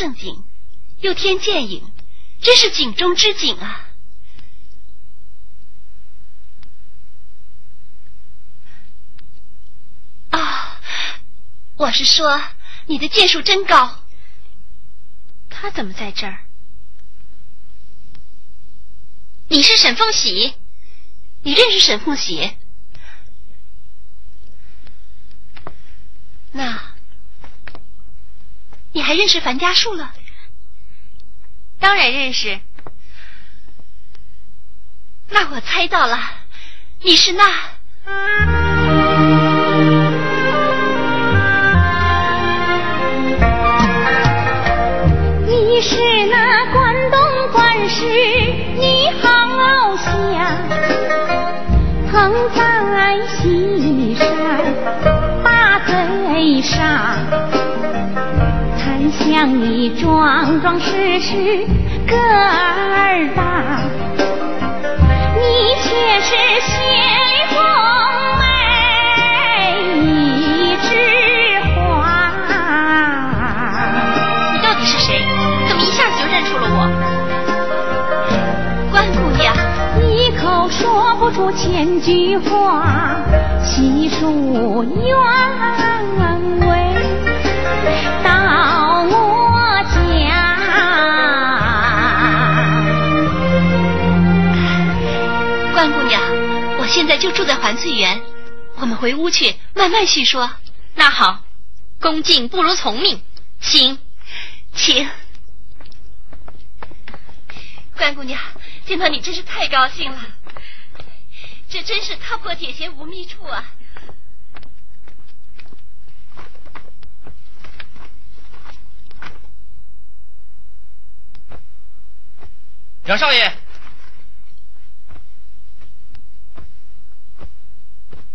如此盛景，又添剑影，真是景中之景啊！啊、我是说，你的剑术真高。他怎么在这儿？你是沈凤喜，你认识沈凤喜？那，你还认识樊家树了？当然认识。那我猜到了，你是那……让你壮壮实实个儿大，你却是仙风美一枝花。你到底是谁？怎么一下子就认出了我？关姑娘，一口说不出千句话，细数原委现在就住在环翠园，我们回屋去慢慢叙说。那好，恭敬不如从命，请，请。关姑娘，见到你真是太高兴了，这真是踏破铁鞋无觅处啊！杨少爷，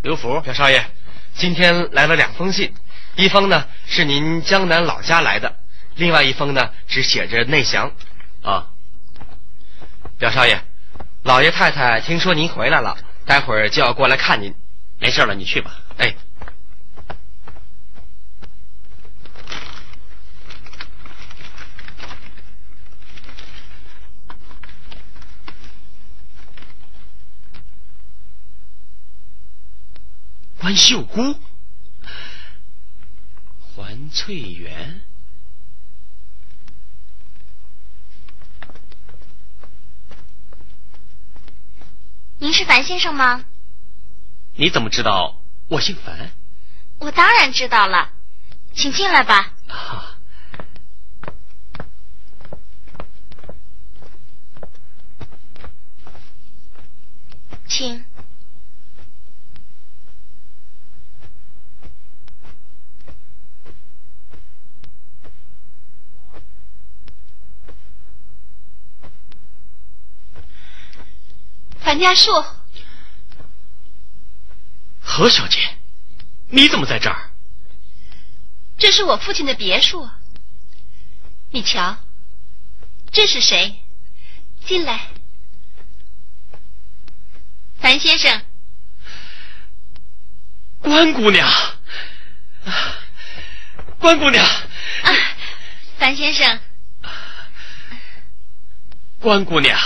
刘福，表少爷，今天来了两封信，一封呢是您江南老家来的，另外一封呢只写着内详。啊，表少爷，老爷太太听说您回来了，待会儿就要过来看您。没事了，你去吧。哎，关秀姑，环翠园。您是樊先生吗？你怎么知道我姓樊？我当然知道了，请进来吧。啊请。樊家树，何小姐，你怎么在这儿？这是我父亲的别墅。你瞧，这是谁？进来，樊先生。关姑娘，关姑娘，啊，樊先生，关姑娘。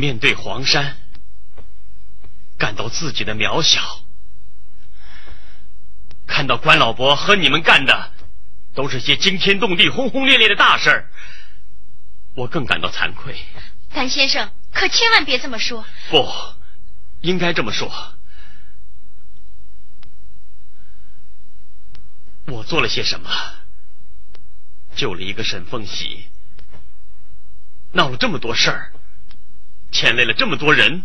面对黄山，感到自己的渺小，看到关老伯和你们干的都是些惊天动地、轰轰烈烈的大事儿，我更感到惭愧。樊先生，可千万别这么说。不，应该这么说。我做了些什么？救了一个沈凤喜，闹了这么多事儿，牵累了这么多人，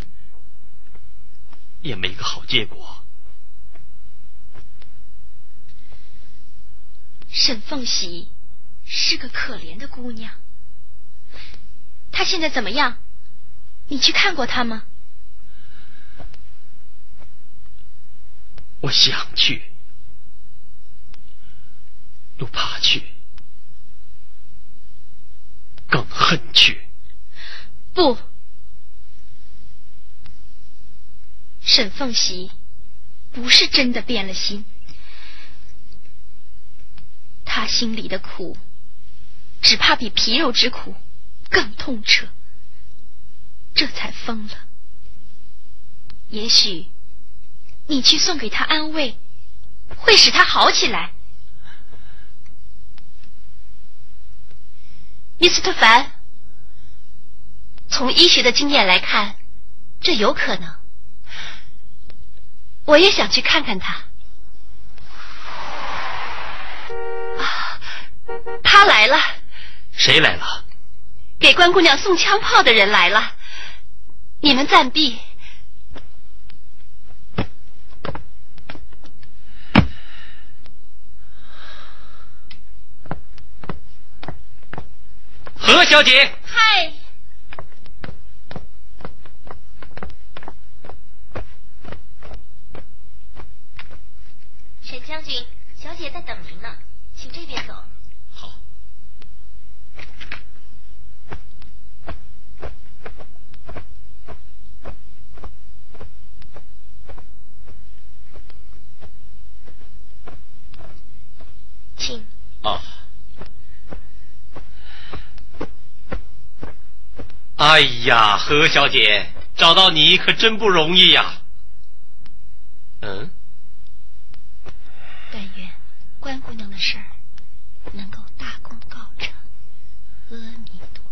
也没个好结果。沈凤喜是个可怜的姑娘，她现在怎么样？你去看过她吗？我想去，又怕去，更恨去。不，沈凤喜不是真的变了心，他心里的苦，只怕比皮肉之苦更痛彻，这才疯了。也许你去送给他安慰，会使他好起来。Mr. 凡，从医学的经验来看，这有可能。我也想去看看他。啊，他来了，谁来了？给关姑娘送枪炮的人来了。你们暂避。何小姐，嗨，沈将军，小姐在等您呢，请这边走。好。请。啊。哎呀，何小姐，找到你可真不容易呀。嗯，但愿关姑娘的事儿能够大功告成。阿弥陀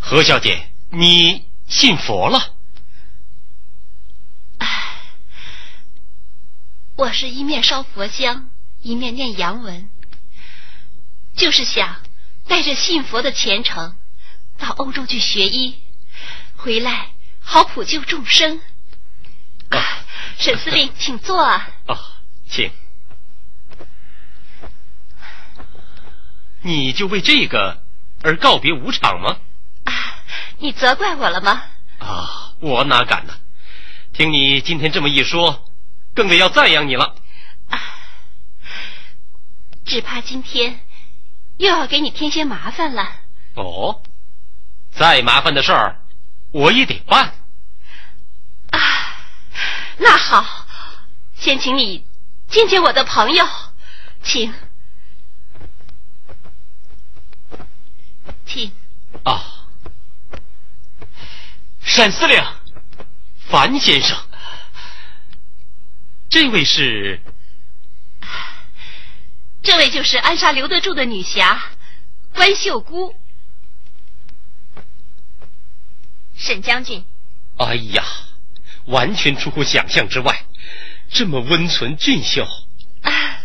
佛。何小姐，你信佛了？我是一面烧佛香，一面念洋文，就是想带着信佛的虔诚，到欧洲去学医，回来好普救众生。啊，沈司令，请坐啊。哦，请。你就为这个而告别舞场吗？啊，你责怪我了吗？啊，我哪敢呢！听你今天这么一说。更得要赞扬你了，啊只怕今天又要给你添些麻烦了。哦，再麻烦的事儿我也得办。啊，那好，先请你见见我的朋友，请，请。啊，沈司令，樊先生。这位是，(sighs) 这位就是暗杀刘德柱的女侠关秀姑。沈将军，哎呀，完全出乎想象之外，这么温存俊秀。啊，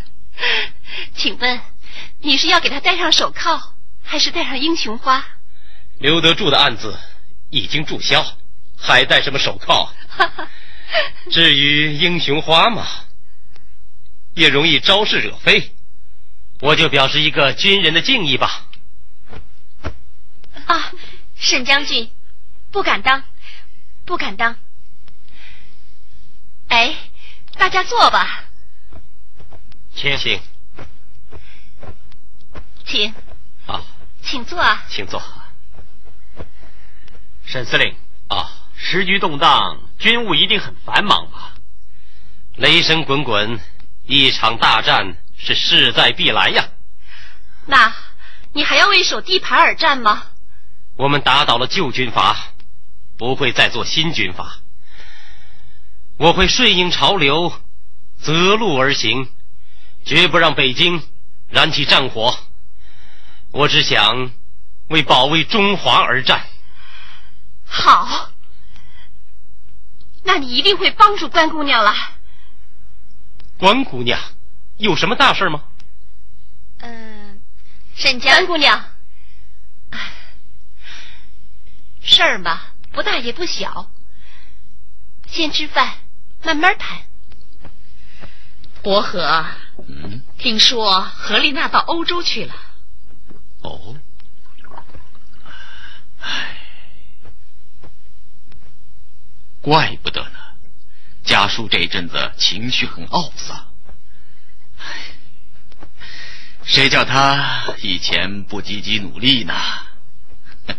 (laughs) 请问你是要给他戴上手铐，还是戴上英雄花？刘德柱的案子已经注销，还戴什么手铐？(laughs) 至于英雄花嘛，也容易招是惹非，我就表示一个军人的敬意吧。啊，沈将军，不敢当，不敢当。哎，大家坐吧。请请，请。啊，请坐啊。请坐。沈司令啊，时局动荡。军务一定很繁忙吧？雷声滚滚，一场大战是势在必来呀。那，你还要为守地盘而战吗？我们打倒了旧军阀，不会再做新军阀。我会顺应潮流，择路而行，绝不让北京燃起战火。我只想为保卫中华而战。好。那你一定会帮助关姑娘了。关姑娘有什么大事吗？嗯，沈家关姑娘，事儿嘛，不大也不小。先吃饭，慢慢谈。伯和，嗯，听说何丽娜到欧洲去了。哦。唉。怪不得呢，家叔这一阵子情绪很懊丧。谁叫他以前不积极努力呢？(laughs)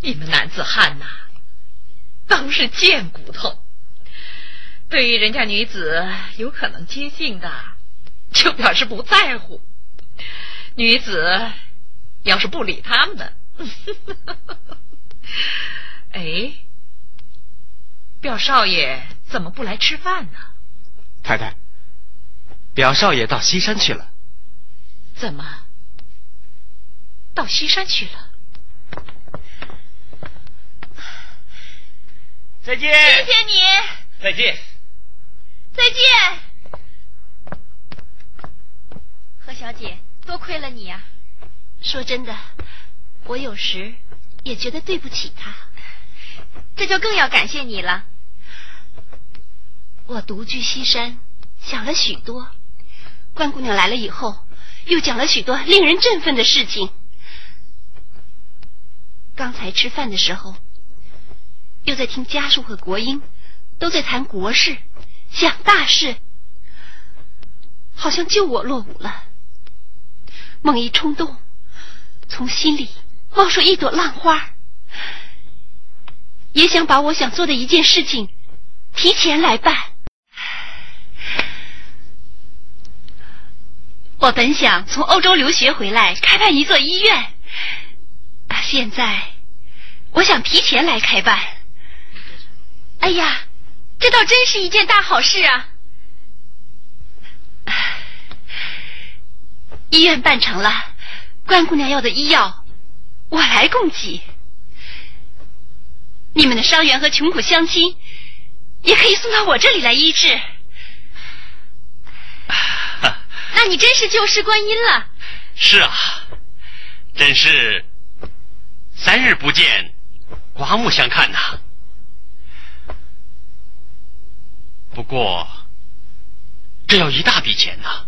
你们男子汉呐，都是贱骨头。对于人家女子有可能接近的，就表示不在乎；女子要是不理他们的。(laughs) (laughs) 哎，表少爷怎么不来吃饭呢？太太，表少爷到西山去了。怎么？到西山去了？(sighs) 再见。谢谢你。再见。再见。何小姐，多亏了你呀。说真的，我有时。也觉得对不起他，这就更要感谢你了。我独居西山，想了许多。关姑娘来了以后，又讲了许多令人振奋的事情。刚才吃饭的时候，又在听家叔和国英都在谈国事，讲大事，好像就我落伍了。猛一冲动，从心里。冒出一朵浪花，也想把我想做的一件事情提前来办。我本想从欧洲留学回来开办一座医院，啊现在我想提前来开办。哎呀，这倒真是一件大好事啊！医院办成了，关姑娘要的医药，我来供给。你们的伤员和穷苦乡亲，也可以送到我这里来医治。(laughs) 那你真是救世观音了。是啊，真是三日不见，刮目相看呐。不过，这要一大笔钱呐。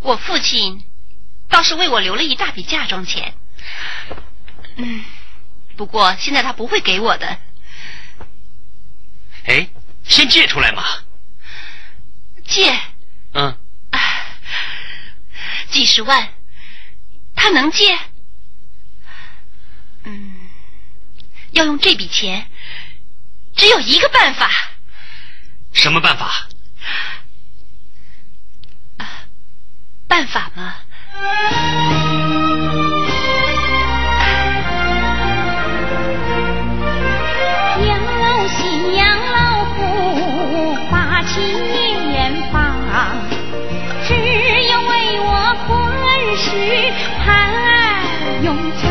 我父亲倒是为我留了一大笔嫁妆钱，嗯，不过现在他不会给我的。哎，先借出来嘛。借嗯，几十万，他能借？嗯，要用这笔钱，只有一个办法。什么办法？办法吗？养老喜，养老福，八七年放，只有为我婚事盼永长。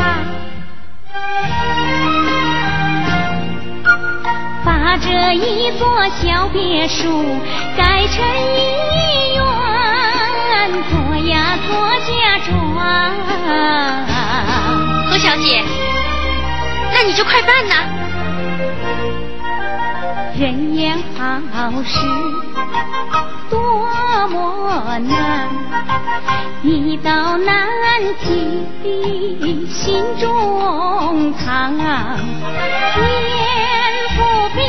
把这一座小别墅改成医院，做呀做嫁妆。何小姐，那你就快办呐！人言好事多么难，一道难题心中藏，天父必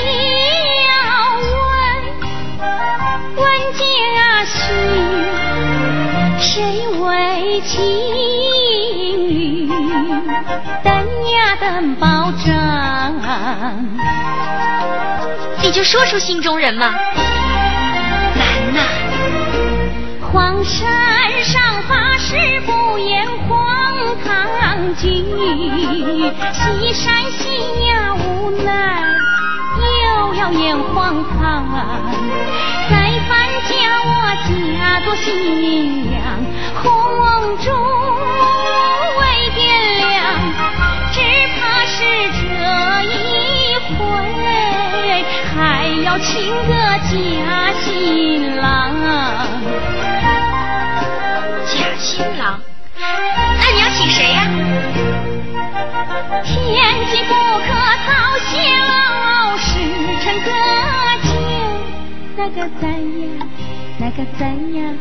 谁为情侣，等呀等保证。你就说出心中人嘛。难呐、黄山上发誓不言荒唐句，西山西呀无奈又要演荒唐。我嫁做新娘，红烛未点亮，只怕是这一回还要请个假新郎。假新郎，那你要请谁呀、天机不可造小，时辰可久。那个咱呀，那个在呀，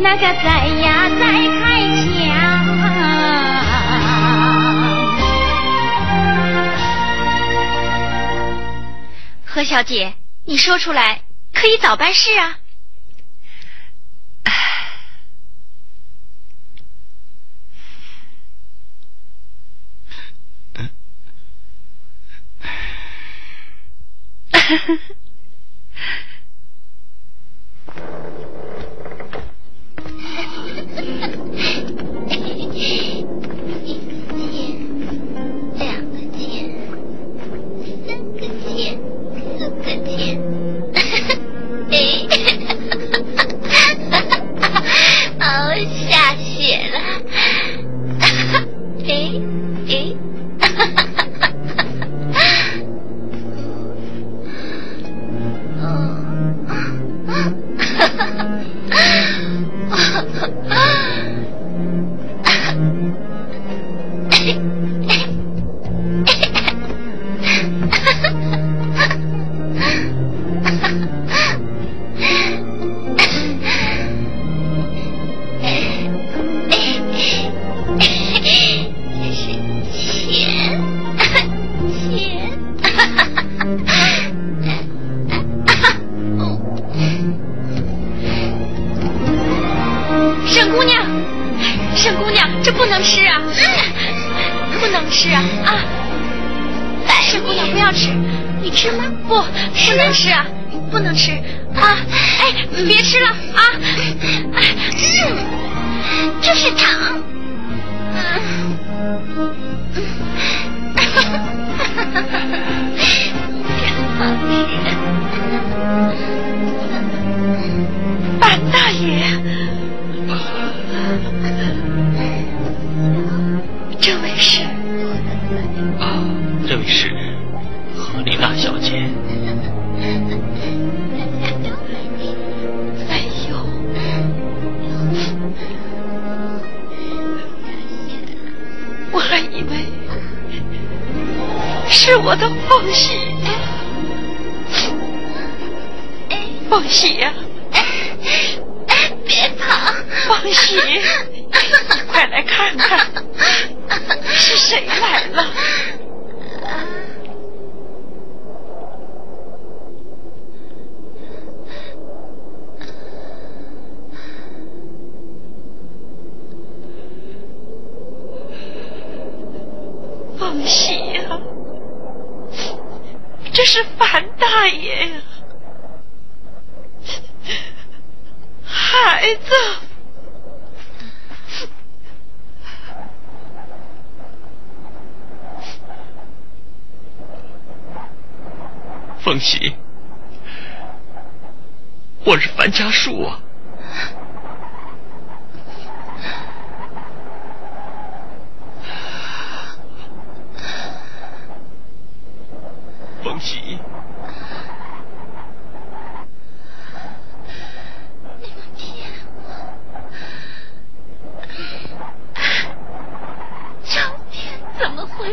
那个在呀，在开枪。何小姐，你说出来可以早办事啊。(laughs)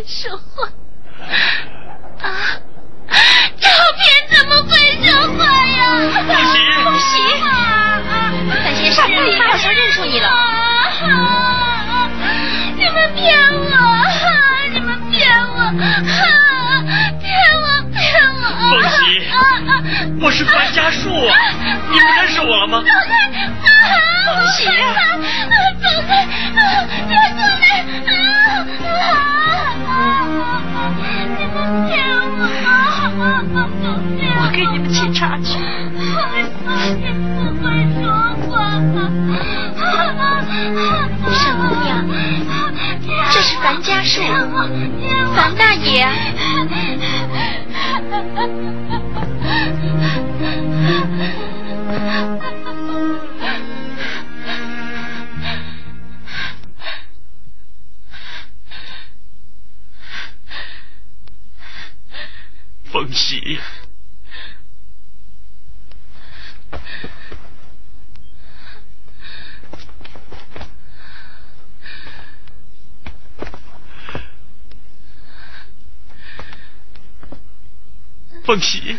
说话凤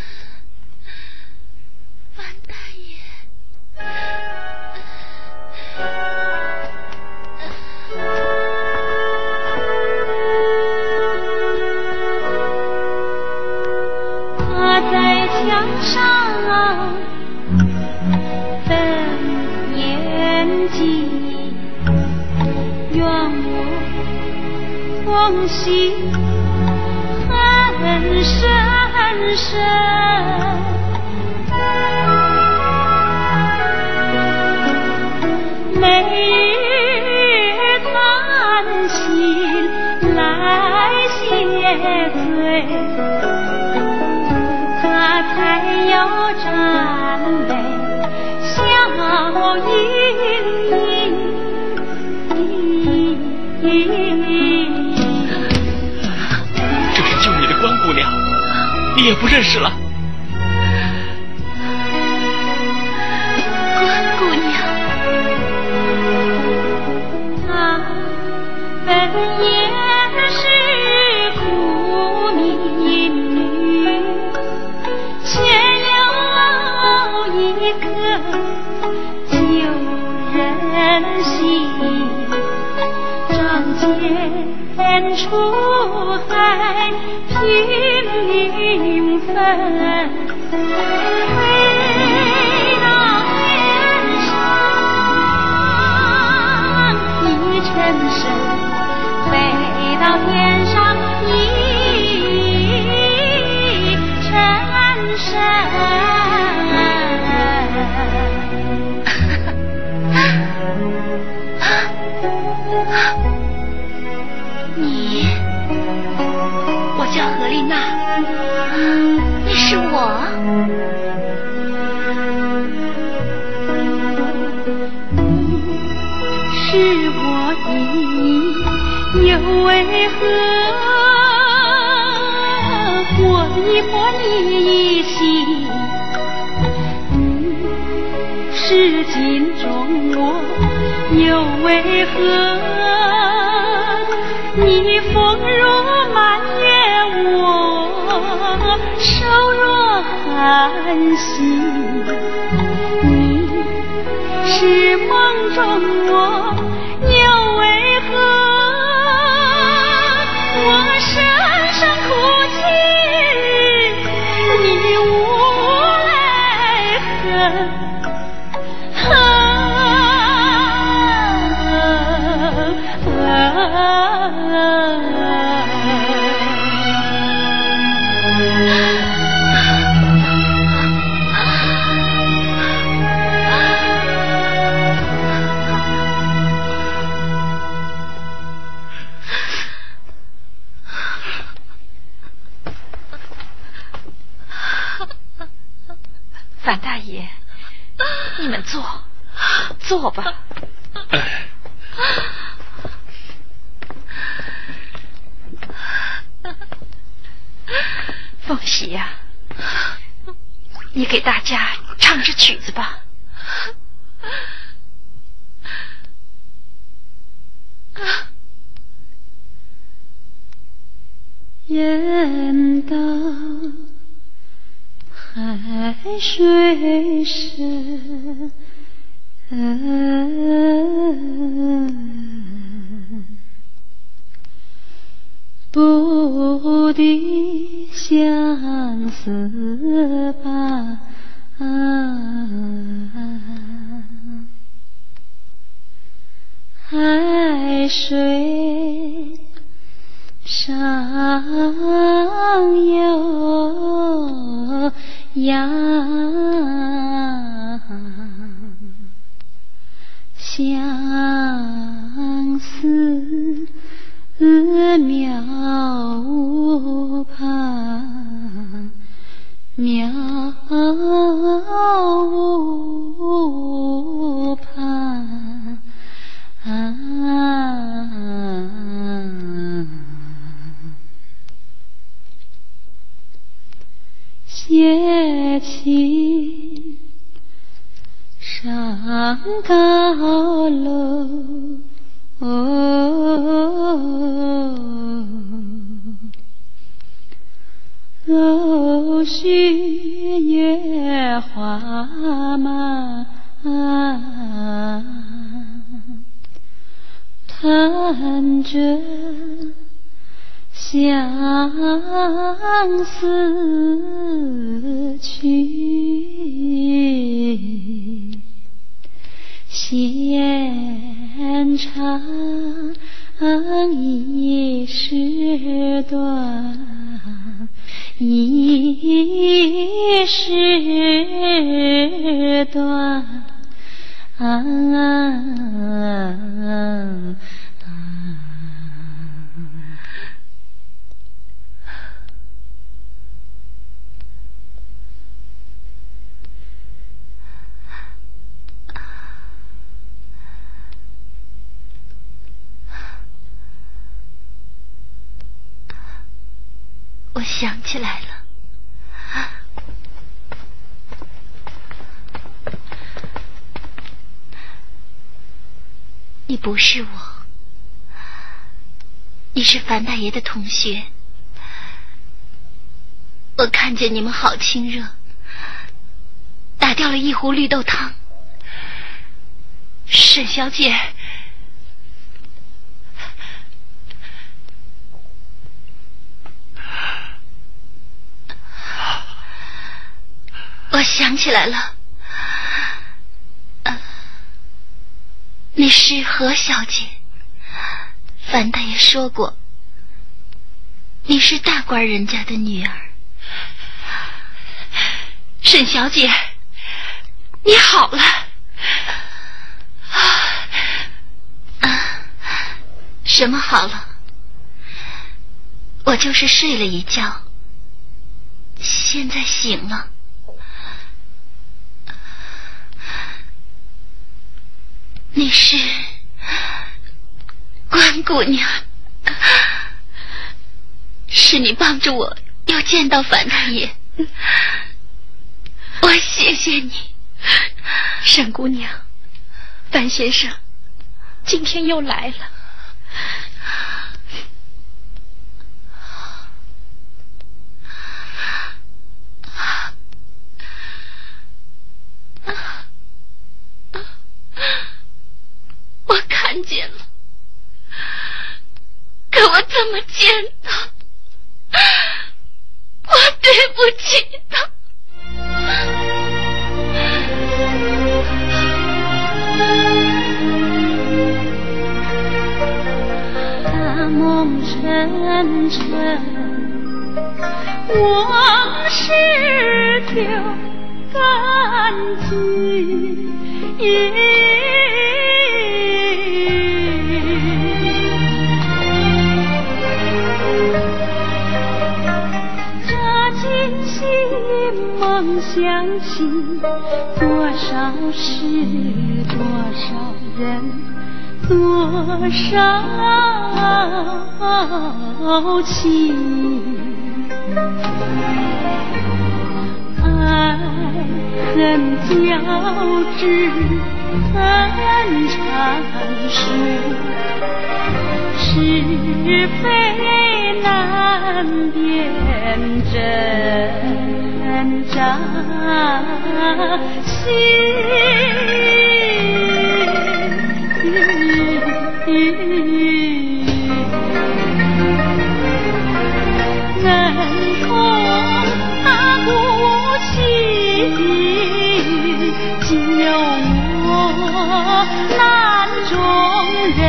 让我泪是不敌相思。别的同学，我看见你们好亲热，打掉了一壶绿豆汤。沈小姐，我想起来了。你是何小姐？樊大爷说过。你是大官人家的女儿，沈小姐，你好了啊？啊，什么好了？我就是睡了一觉，现在醒了。你是关姑娘。是你帮助我又见到樊大爷，我谢谢你，沈姑娘，樊先生今天又来了。我看见了，可我怎么见他？对不起他。大梦沉沉，往事就干尽。梦想起，多少事，多少人。多少情，爱恨交织很长时，是非难辨真人空他不起，仅有我难中人，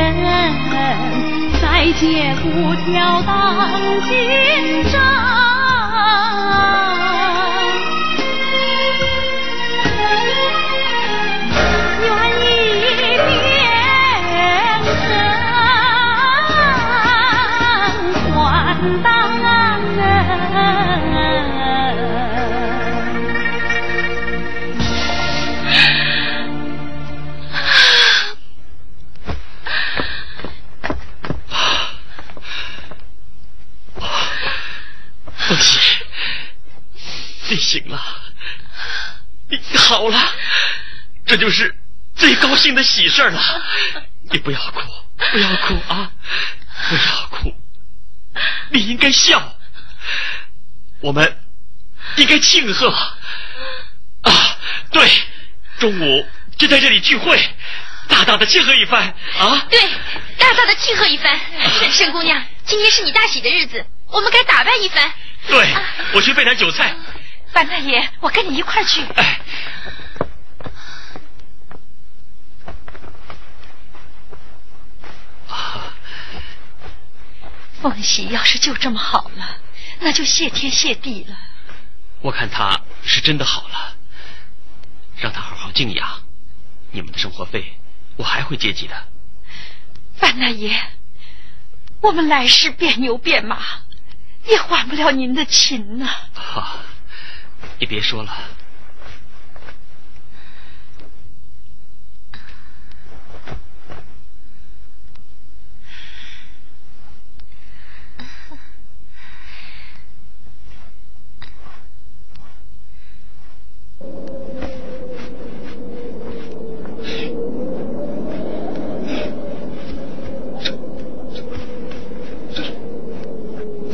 再借不挑当今朝。醒了，你好了，这就是最高兴的喜事了。你不要哭，不要哭啊，不要哭，你应该笑，我们应该庆贺啊！对，中午就在这里聚会，大大的庆贺一番啊！对，大大的庆贺一番。沈沈姑娘，今天是你大喜的日子，我们该打扮一番。对，我去备点酒菜。樊大爷，我跟你一块儿去。哎，凤喜要是就这么好了，那就谢天谢地了。我看他是真的好了，让他好好静养。你们的生活费我还会接济的。范大爷，我们来世变牛变马，也还不了您的情呢、好，你别说了。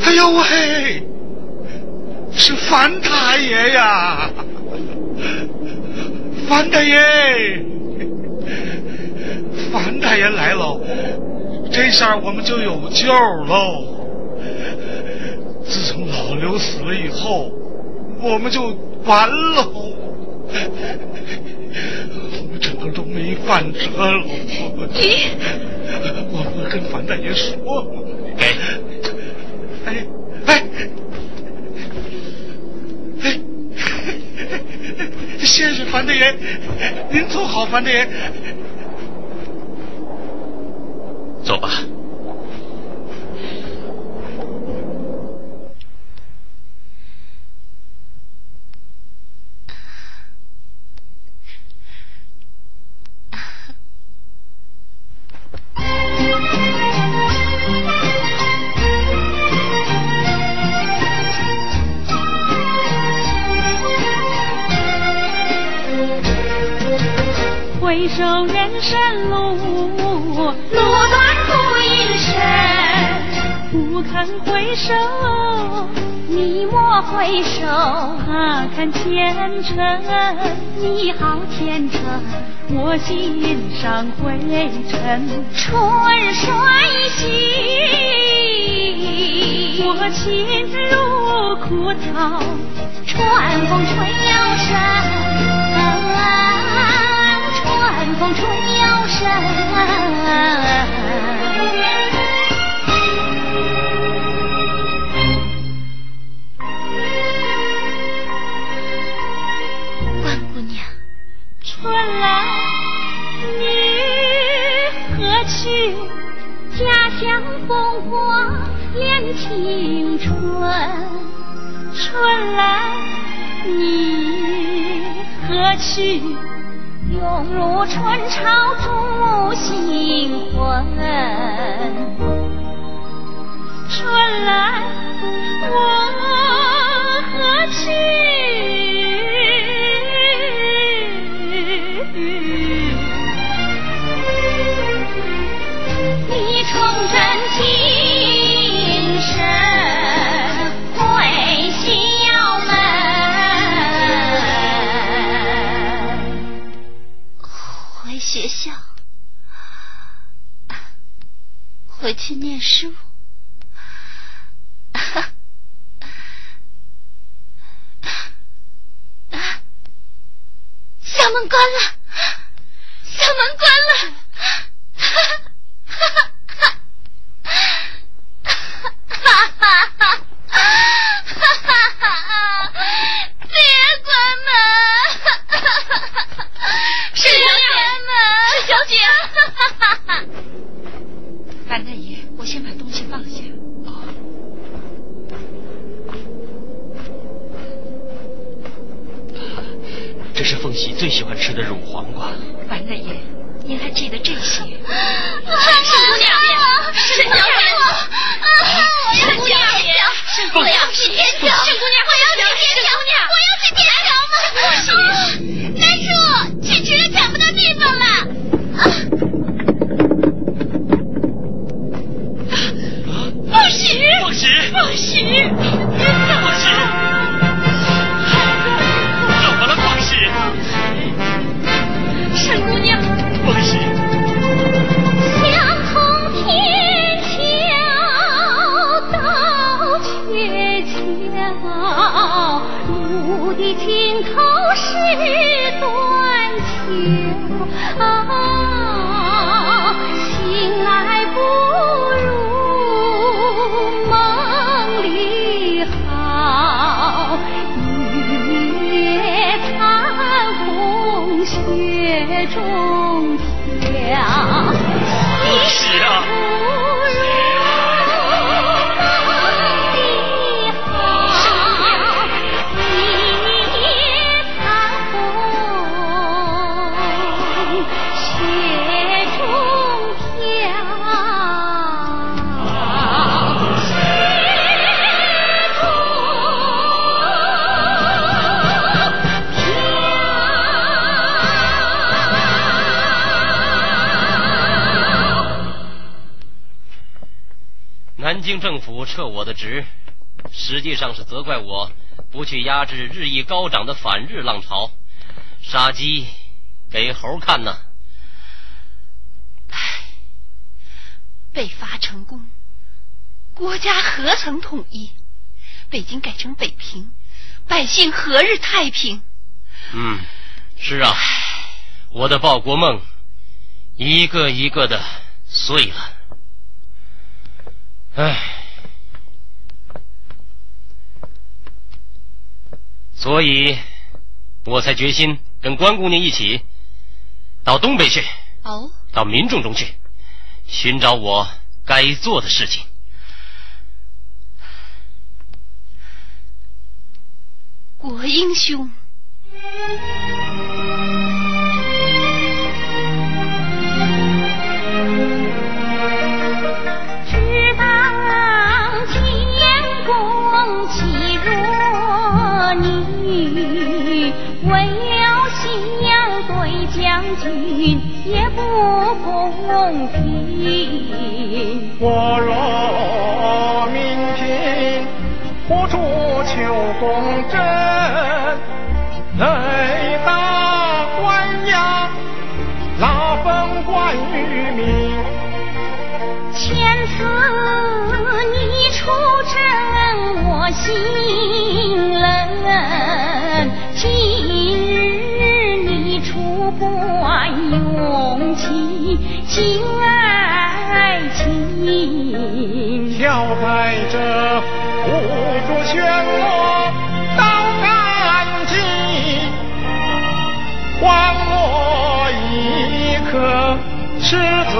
哎呦喂，是樊大爷呀！樊大爷，(laughs) 樊大爷来了，这下我们就有救喽。自从老刘死了以后，我们就完了，我们整个都没饭吃了。你，(laughs) 我们跟樊大爷说了。给，哎哎哎！谢谢樊大爷，您做好，樊大爷。前程，你好前程，我心上灰尘。春水洗，我情如枯草，府撤我的职，实际上是责怪我不去压制日益高涨的反日浪潮，杀鸡给猴看呢。唉。北伐成功，国家何曾统一？北京改成北平，百姓何日太平？嗯，是啊，我的报国梦一个一个的碎了。唉，所以我才决心跟关姑娘一起到东北去，哦，到民众中去，寻找我该做的事情。国英兄，为了信仰对将军也不公平。我若明天活出求公正，雷打关押，拉分关于民。前次你出征，我心情。挑开这无助漩涡到干净，还我一颗赤子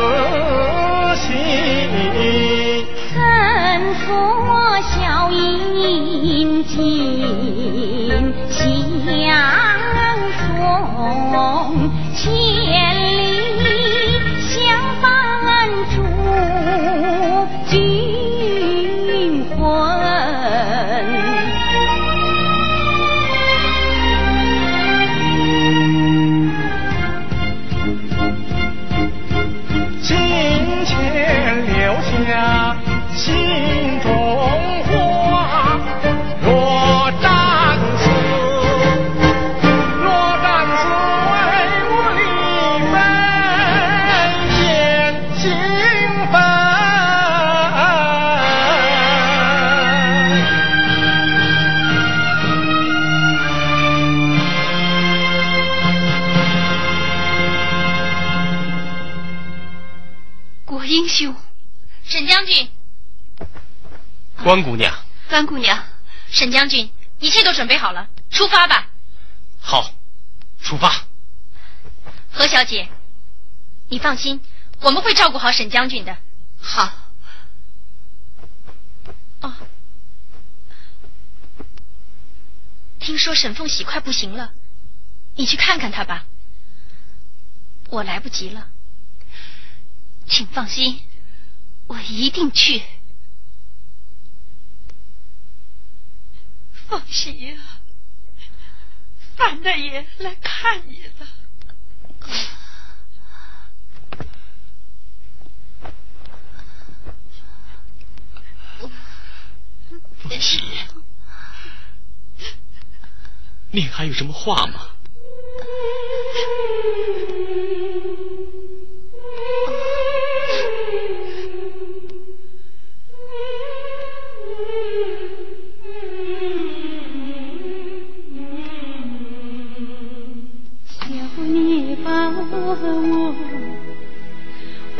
关姑娘，甘姑娘，沈将军，一切都准备好了，出发吧。好，出发。何小姐，你放心，我们会照顾好沈将军的。好。哦，听说沈凤喜快不行了，你去看看他吧。我来不及了。请放心，我一定去。凤喜呀、范大爷来看你了。凤喜，你还有什么话吗？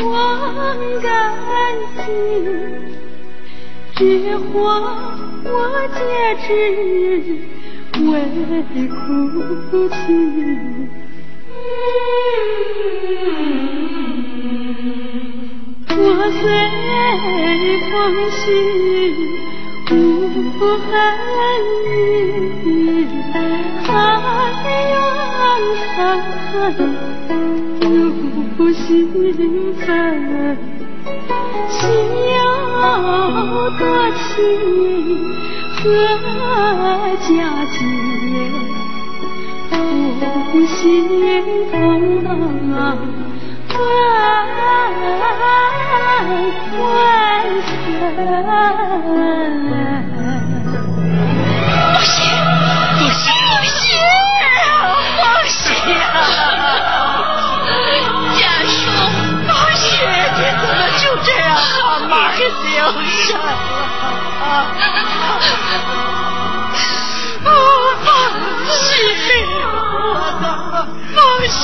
忘干净，只还我戒指为哭泣。我虽风绪无恨意，海洋沧海入心扉。心有多情何价钱？不心痛万万分。不放心，我的放心。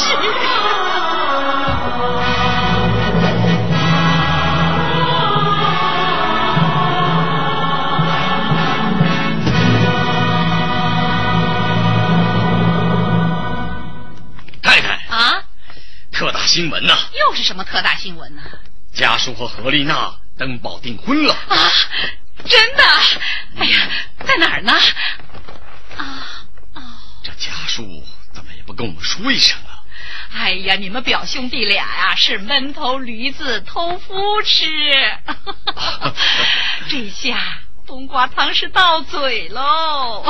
太太，啊，特大新闻呐、又是什么特大新闻呢？家叔和何丽娜登报订婚了。啊，真的？哎呀，在哪儿呢？啊这家书怎么也不跟我们说一声啊？哎呀，你们表兄弟俩呀、是闷头驴子偷夫吃，(laughs) 这下冬瓜汤是到嘴喽。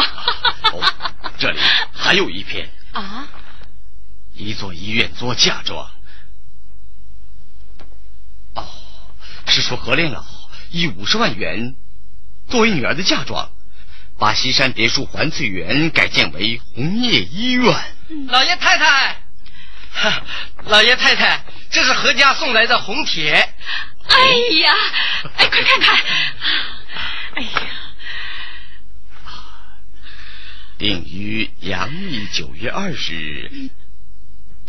这里还有一篇，啊，一座医院做嫁妆，是说何连老以五十万元作为女儿的嫁妆，把西山别墅环翠园改建为红叶医院。老爷太太，老爷太太，这是何家送来的红帖。哎呀，哎，快看看！哎呀，定于阳历九月二十日，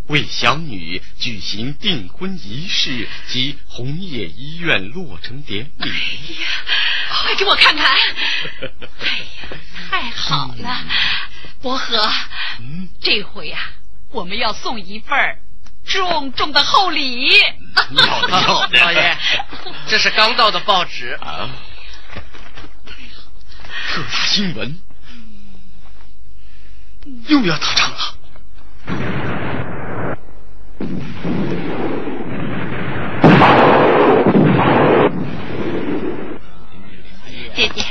为小女举行订婚仪式及红叶医院落成典礼。哎呀，快给我看看！哎呀，太好了，伯和，嗯，这回呀、我们要送一份儿重重的厚礼。要的要的老爷，(laughs) 这是刚到的报纸啊，特大新闻，又要打仗了。姐姐，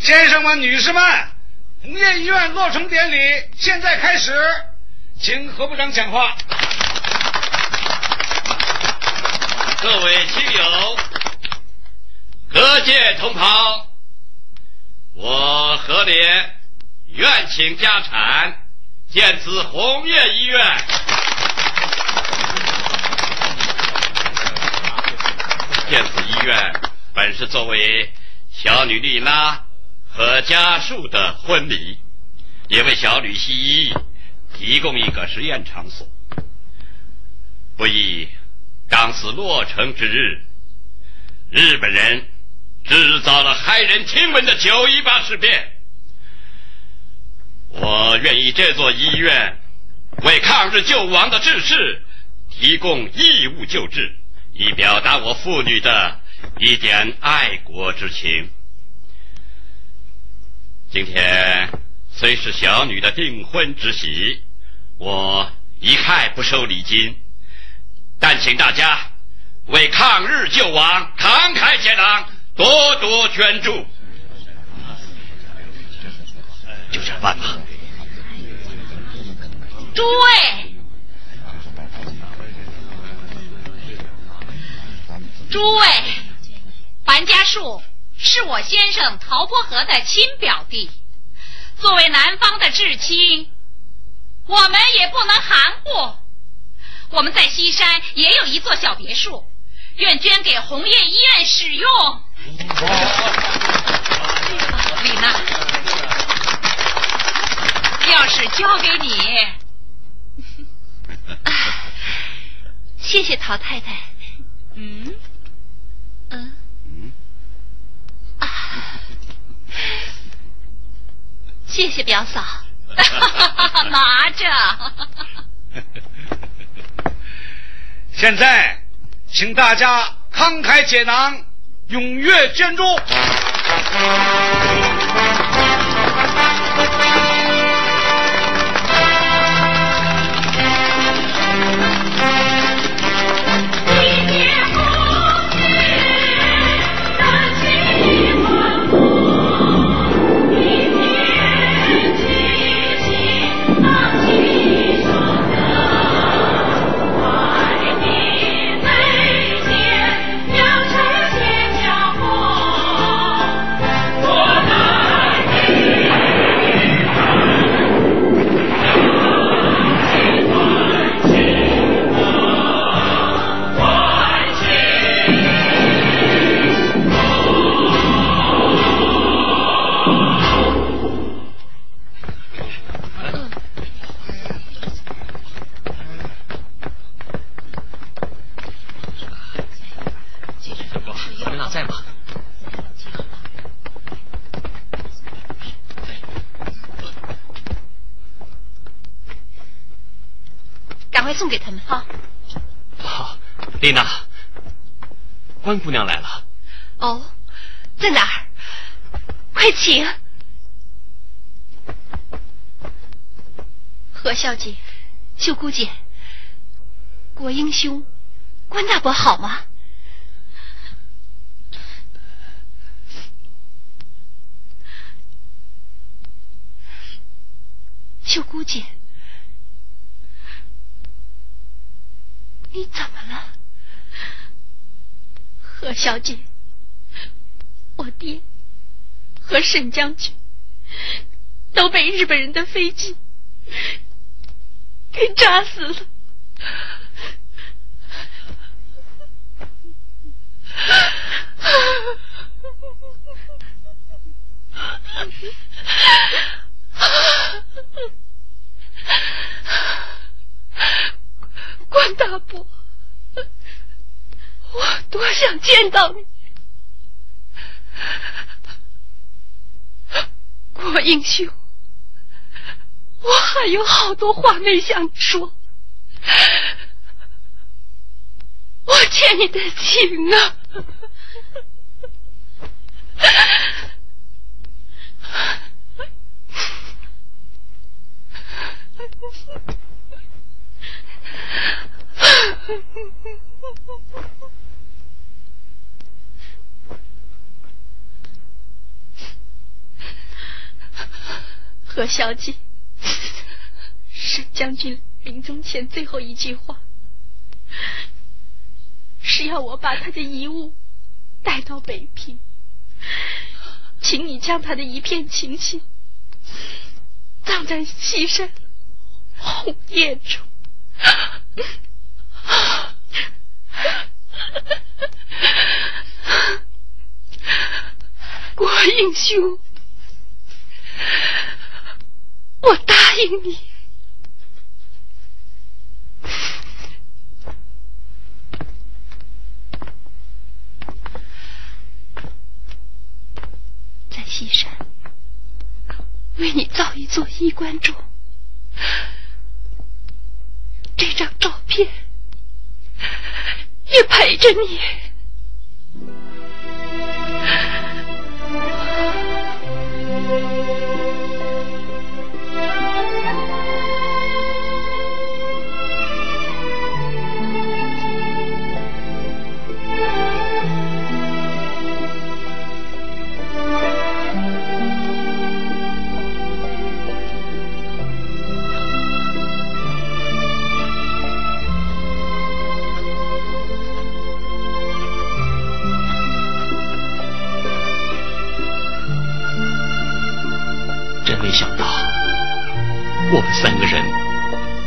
先生们、女士们，红叶医院落成典礼现在开始，请何部长讲话。各位亲友，各界同袍，我何连愿请家产建此红叶医院。建此医院本是作为小女丽拉和家树的婚礼，也为小女西医提供一个实验场所。不意当此落成之日，日本人制造了骇人听闻的九一八事变。我愿意这座医院为抗日救亡的志士提供义务救治，以表达我妇女的一点爱国之情。今天虽是小女的订婚之喜，我一概不收礼金，但请大家为抗日救亡慷慨解囊，多多捐助。就这办吧。诸位，诸位，樊家树是我先生陶波河的亲表弟，作为男方的至亲，我们也不能含糊。我们在西山也有一座小别墅，愿捐给红叶医院使用。李娜，钥匙交给你。(laughs) 谢谢陶太太。嗯嗯啊，(laughs) 谢谢表嫂。(laughs) 拿着。现在，请大家慷慨解囊，踊跃捐助。赶快送给他们啊。好，丽娜，关姑娘来了。哦，在哪儿？快请。何小姐、秀姑姐、国英兄、关大伯好吗？秀姑姐，你怎么了？何小姐，我爹和沈将军都被日本人的飞机给炸死了。关大伯，我多想见到你。郭英雄，我还有好多话没想说，我欠你的情啊！(laughs) 何小姐，沈将军临终前最后一句话，是要我把他的遗物带到北平，请你将他的一片情心葬在西山红叶中。(laughs) 郭英雄，我答应你。在西山为你造一座衣冠冢，这张照片也陪着你。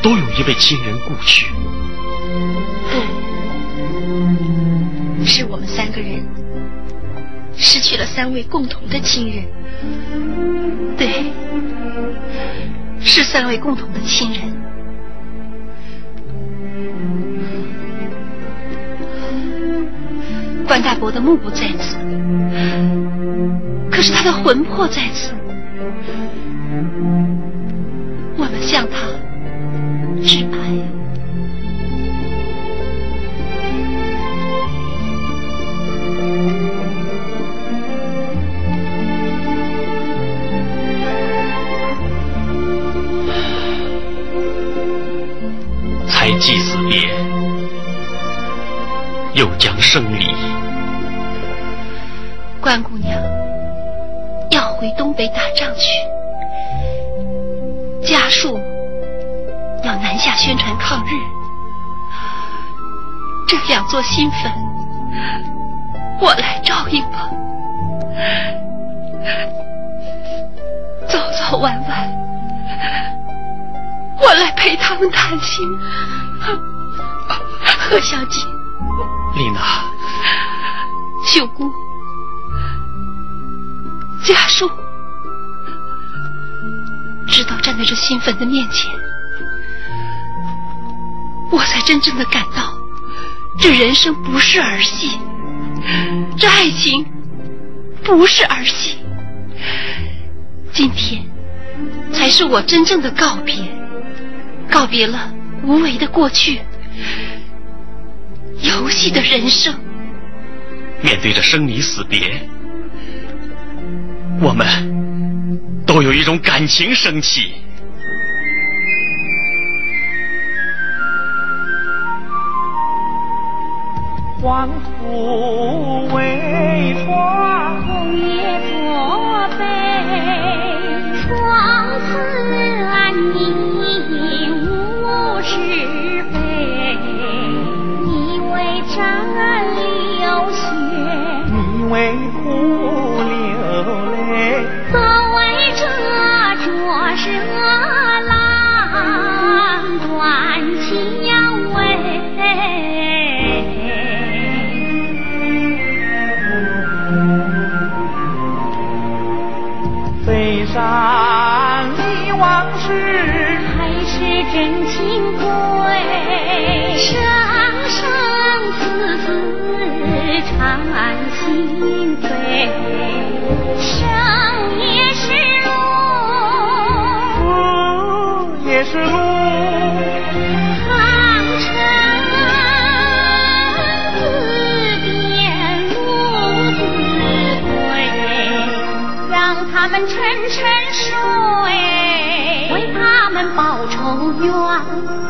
都有一位亲人故去。对，是我们三个人失去了三位共同的亲人。对，是三位共同的亲人。关大伯的目不在此，可是他的魂魄在此。生离。关姑娘要回东北打仗去，家树要南下宣传抗日。这两座新坟，我来照应吧。早早晚晚，我来陪他们谈心。何小姐，丽娜，秀姑，家属，直到站在这新坟的面前，我才真正的感到，这人生不是儿戏，这爱情不是儿戏。今天才是我真正的告别，告别了无为的过去，游戏的人生。面对着生离死别，我们都有一种感情升起。黄土为床，红叶作碑，为苦流泪都为这浊世恶浪断情为飞上帝往事还是真情归。生生死死缠安生也是路死也是路长城自变路子对让他们沉沉睡为他们报仇冤